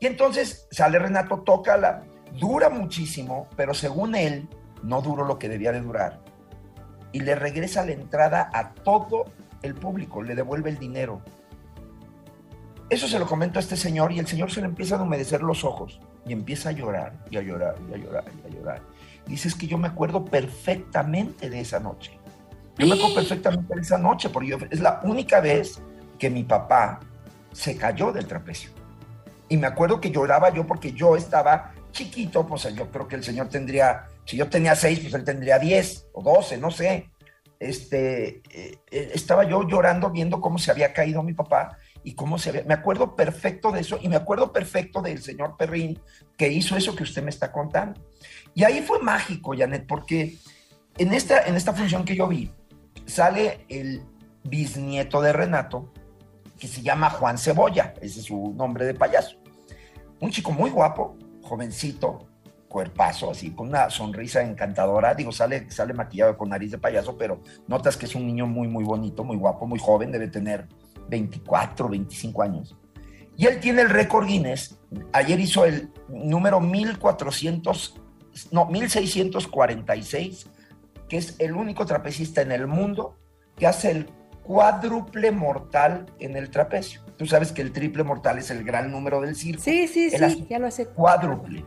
Y entonces sale Renato, toca la, dura muchísimo, pero según él, no duró lo que debía de durar. Y le regresa la entrada a todo el público, le devuelve el dinero. Eso se lo comento a este señor y el señor se le empieza a humedecer los ojos y empieza a llorar y a llorar y a llorar y a llorar. Dice, es que yo me acuerdo perfectamente de esa noche. Yo me acuerdo perfectamente de esa noche, porque es la única vez que mi papá se cayó del trapecio. Y me acuerdo que lloraba yo porque yo estaba chiquito, pues yo creo que el señor tendría, si yo tenía seis, pues él tendría diez o doce, no sé. Este, eh, eh, estaba yo llorando viendo cómo se había caído mi papá y cómo se había, me acuerdo perfecto de eso y me acuerdo perfecto del señor Perrín que hizo eso que usted me está contando. Y ahí fue mágico, Janet, porque en esta, en esta función que yo vi, sale el bisnieto de Renato, que se llama Juan Cebolla, ese es su nombre de payaso. Un chico muy guapo, jovencito, cuerpazo, así, con una sonrisa encantadora. Digo, sale, sale maquillado con nariz de payaso, pero notas que es un niño muy, muy bonito, muy guapo, muy joven, debe tener 24, 25 años. Y él tiene el récord Guinness. Ayer hizo el número 1400, no, 1646 que es el único trapecista en el mundo que hace el cuádruple mortal en el trapecio. Tú sabes que el triple mortal es el gran número del circo. Sí, sí, sí, ya lo hace. Cuádruple.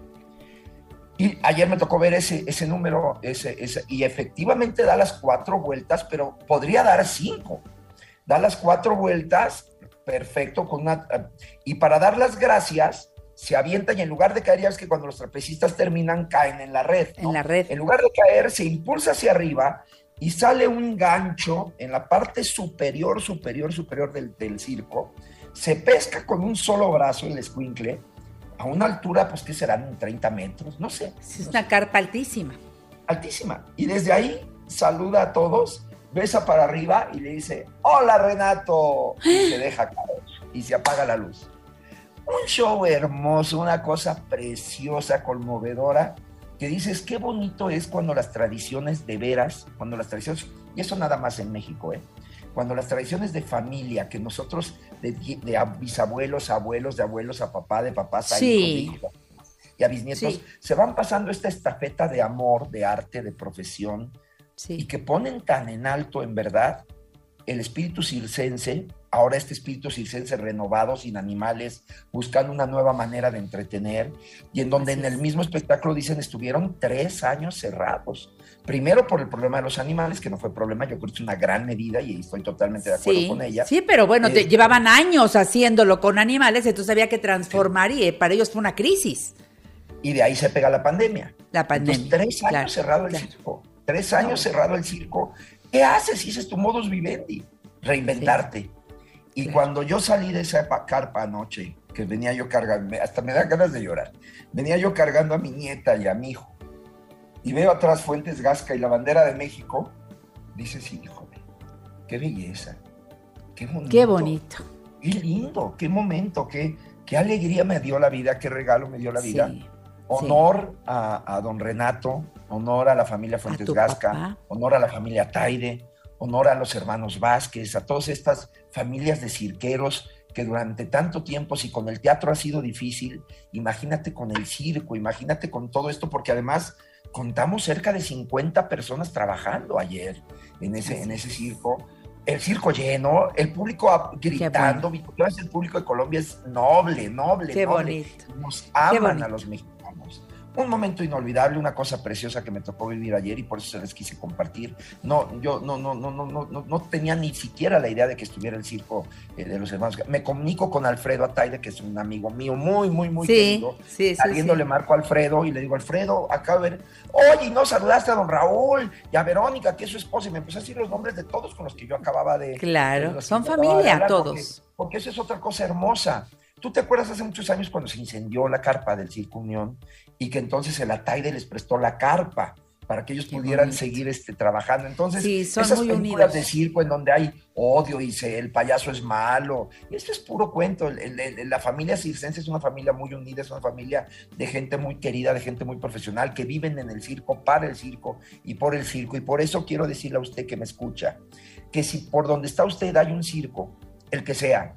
Y ayer me tocó ver ese, ese número, ese, ese, y efectivamente da las cuatro vueltas, pero podría dar cinco. Da las cuatro vueltas, perfecto, con una, y para dar las gracias, se avientan y en lugar de caer, ya es que cuando los trapecistas terminan, caen en la red. En la red. En lugar de caer, se impulsa hacia arriba y sale un gancho en la parte superior, superior, superior del, del circo. Se pesca con un solo brazo el escuincle a una altura, pues, que serán 30 metros? No sé. Es una carpa altísima. Altísima. Y desde ahí saluda a todos, besa para arriba y le dice, hola Renato. Y se deja caer y se apaga la luz un show hermoso, una cosa preciosa, conmovedora, que dices, qué bonito es cuando las tradiciones de veras, cuando las tradiciones, y eso nada más en México, ¿eh? cuando las tradiciones de familia, que nosotros, de, bisabuelos, abuelos, de abuelos a papá, de papás a hijos, y a bisnietos, se van pasando esta estafeta de amor, de arte, de profesión, y que ponen tan en alto, en verdad, el espíritu circense ahora este espíritu circense renovado, sin animales, buscando una nueva manera de entretener, y en donde en el mismo espectáculo dicen estuvieron tres años cerrados. Primero por el problema de los animales, que no fue problema, yo creo que es una gran medida y estoy totalmente de acuerdo con ella. Sí, pero bueno, te, eh, llevaban años haciéndolo con animales, entonces había que transformar y eh, para ellos fue una crisis. Y de ahí se pega la pandemia. La pandemia. tres años cerrado el circo. Tres años cerrado el circo. ¿Qué haces? Dices tu modus vivendi. Reinventarte. Y cuando yo salí de esa carpa anoche, que venía yo cargando, hasta me da ganas de llorar, venía yo cargando a mi nieta y a mi hijo, y veo atrás Fuentes Gasca y la bandera de México, dices, híjole, qué belleza, qué bonito. Qué bonito. Qué lindo, qué momento, qué, qué alegría me dio la vida, qué regalo me dio la vida. honor A, don Renato, honor a la familia Fuentes Gasca, honor a la familia Taide, honor a los hermanos Vázquez, a todas estas familias de cirqueros que durante tanto tiempo, si con el teatro ha sido difícil, imagínate con el circo, imagínate con todo esto, porque además contamos cerca de 50 personas trabajando ayer en ese, en ese circo. El circo lleno, el público gritando, el público de Colombia es noble, noble, Qué noble. Bonito. Nos aman a los mexicanos un momento inolvidable, una cosa preciosa que me tocó vivir ayer y por eso se les quise compartir. No, yo no, no, no, no, no, no tenía ni siquiera la idea de que estuviera el circo eh, de los hermanos. Me comunico con Alfredo Ataide, que es un amigo mío muy, muy, muy querido. Sí, sí, le marco a Alfredo y le digo, Alfredo, acá a ver, oye, no saludaste a don Raúl y a Verónica, que es su esposa, y me empezó a decir los nombres de todos con los que yo acababa de. Claro, son familia todos. Porque, porque eso es otra cosa hermosa. ¿Tú te acuerdas hace muchos años cuando se incendió la carpa del Circo Unión y que entonces el Ataide les prestó la carpa para que ellos pudieran seguir este, trabajando. Entonces, Sí, son esas muy películas unidos. de circo en donde hay odio y se, el payaso es malo, esto es puro cuento. El- el- la familia circense es una familia muy unida, es una familia de gente muy querida, de gente muy profesional, que viven en el circo, para el circo y por el circo. Y por eso quiero decirle a usted que me escucha, que si por donde está usted hay un circo, el que sea,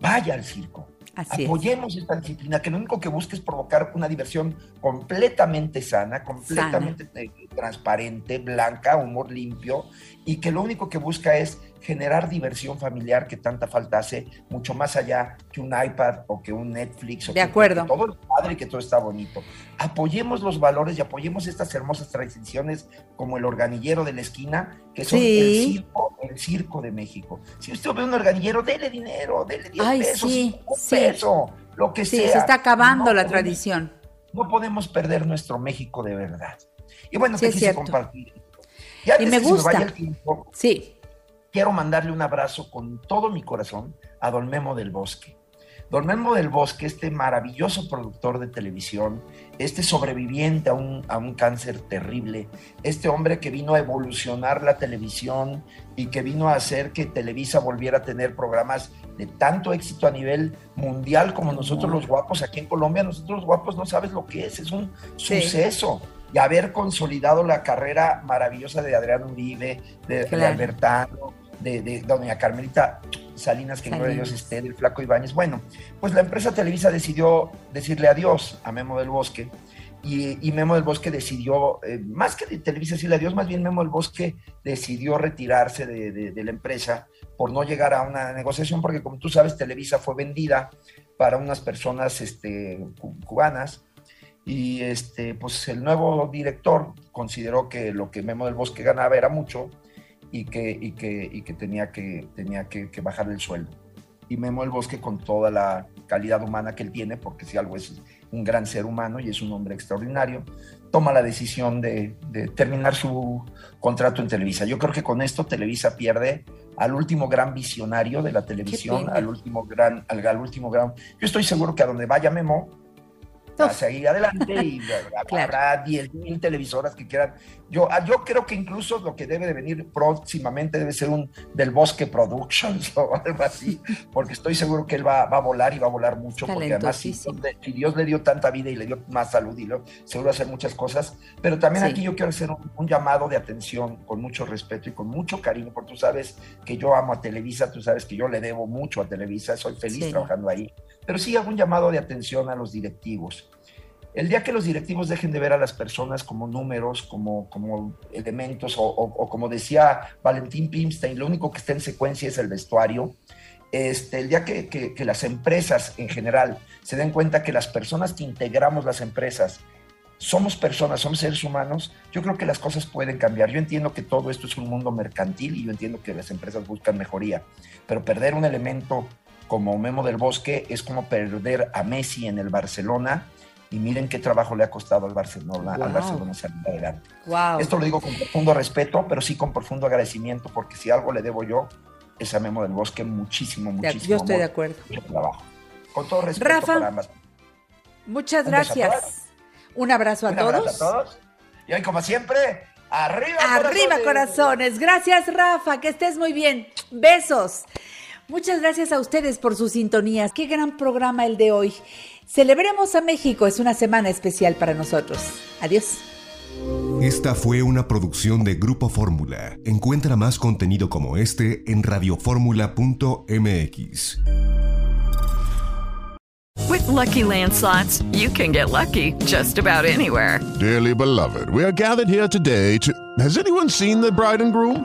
vaya al circo. Así es. Apoyemos esta disciplina que lo único que busca es provocar una diversión completamente sana, completamente eh, transparente, blanca, humor limpio, y que lo único que busca es generar diversión familiar que tanta falta hace, mucho más allá que un iPad o que un Netflix. O De que- acuerdo. Que todo es padre y que todo está bonito. Apoyemos los valores y apoyemos estas hermosas tradiciones como el organillero de la esquina, que son Sí. el circo, el circo de México. Si usted ve un organillero, dele dinero, dele 10 Ay, pesos, sí, un sí. peso, lo que Sí, sea. se está acabando No la podemos- tradición. No podemos perder nuestro México de verdad. Y bueno, te es quise cierto. compartir. Y antes Y me gusta. vaya el tiempo, Sí. Quiero mandarle un abrazo con todo mi corazón a Don Memo del Bosque. Don Memo del Bosque, este maravilloso productor de televisión, este sobreviviente a un, a un cáncer terrible, este hombre que vino a evolucionar la televisión y que vino a hacer que Televisa volviera a tener programas de tanto éxito a nivel mundial como nosotros los guapos aquí en Colombia, nosotros los guapos no sabes lo que es, es un Sí. suceso. Y haber consolidado la carrera maravillosa de Adrián Uribe, de. Albertano, de, de doña Carmelita Salinas, que gloria a Dios esté, del Flaco Ibáñez. Bueno, pues la empresa Televisa decidió decirle adiós a Memo del Bosque y, y Memo del Bosque decidió, eh, más que de Televisa decirle adiós, más bien Memo del Bosque decidió retirarse de, de- de la empresa por no llegar a una negociación, porque como tú sabes, Televisa fue vendida para unas personas este, cu- cubanas y este, pues el nuevo director consideró que lo que Memo del Bosque ganaba era mucho y que, y que, y que tenía, que, tenía que, que bajar el sueldo. Y Memo del Bosque, con toda la calidad humana que él tiene, porque si algo es un gran ser humano y es un hombre extraordinario, toma la decisión de, de terminar su contrato en Televisa. Yo creo que con esto Televisa pierde al último gran visionario de la televisión, al último gran, al, al último gran. Yo estoy seguro que a donde vaya Memo, a seguir adelante y habrá 10 mil televisoras que quieran. Yo, ah, yo creo que incluso lo que debe de venir próximamente debe ser un del Bosque Productions o algo así, porque estoy seguro que él va, va a volar y va a volar mucho, porque además si, si Dios le dio tanta vida y le dio más salud y lo, seguro hacer muchas cosas, pero también Sí. aquí yo quiero hacer un, un llamado de atención con mucho respeto y con mucho cariño, porque tú sabes que yo amo a Televisa, tú sabes que yo le debo mucho a Televisa, soy feliz Sí. trabajando ahí, pero sí hago un llamado de atención a los directivos. El día que los directivos dejen de ver a las personas como números, como, como elementos, o, como decía Valentín Pimstein, lo único que está en secuencia es el vestuario. Este, el día que, que- que las empresas en general se den cuenta que las personas que integramos las empresas somos personas, somos seres humanos, yo creo que las cosas pueden cambiar. Yo entiendo que todo esto es un mundo mercantil y yo entiendo que las empresas buscan mejoría, pero perder un elemento como Memo del Bosque es como perder a Messi en el Barcelona y miren qué trabajo le ha costado al Barcelona, al. Barcelona salir adelante. Wow. Esto lo digo con profundo respeto, pero sí con profundo agradecimiento, porque si algo le debo yo es a Memo del Bosque muchísimo, muchísimo. yo estoy amor, de acuerdo. mucho trabajo. Con todo respeto Rafa, para ambas. Muchas Un gracias. Un abrazo a Un todos. abrazo a todos. Y hoy, como siempre, arriba, Arriba corazones. Gracias Rafa, que estés muy bien. Besos. Muchas gracias a ustedes por sus sintonías. Qué gran programa el de hoy. Celebremos a México, es una semana especial para nosotros. Adiós. Esta fue una producción de Grupo Fórmula. Encuentra más contenido como este en radioformula.mx. With Lucky Land slots, you can get lucky just about anywhere. Dearly beloved, we are gathered here today to. Has anyone seen the bride and groom?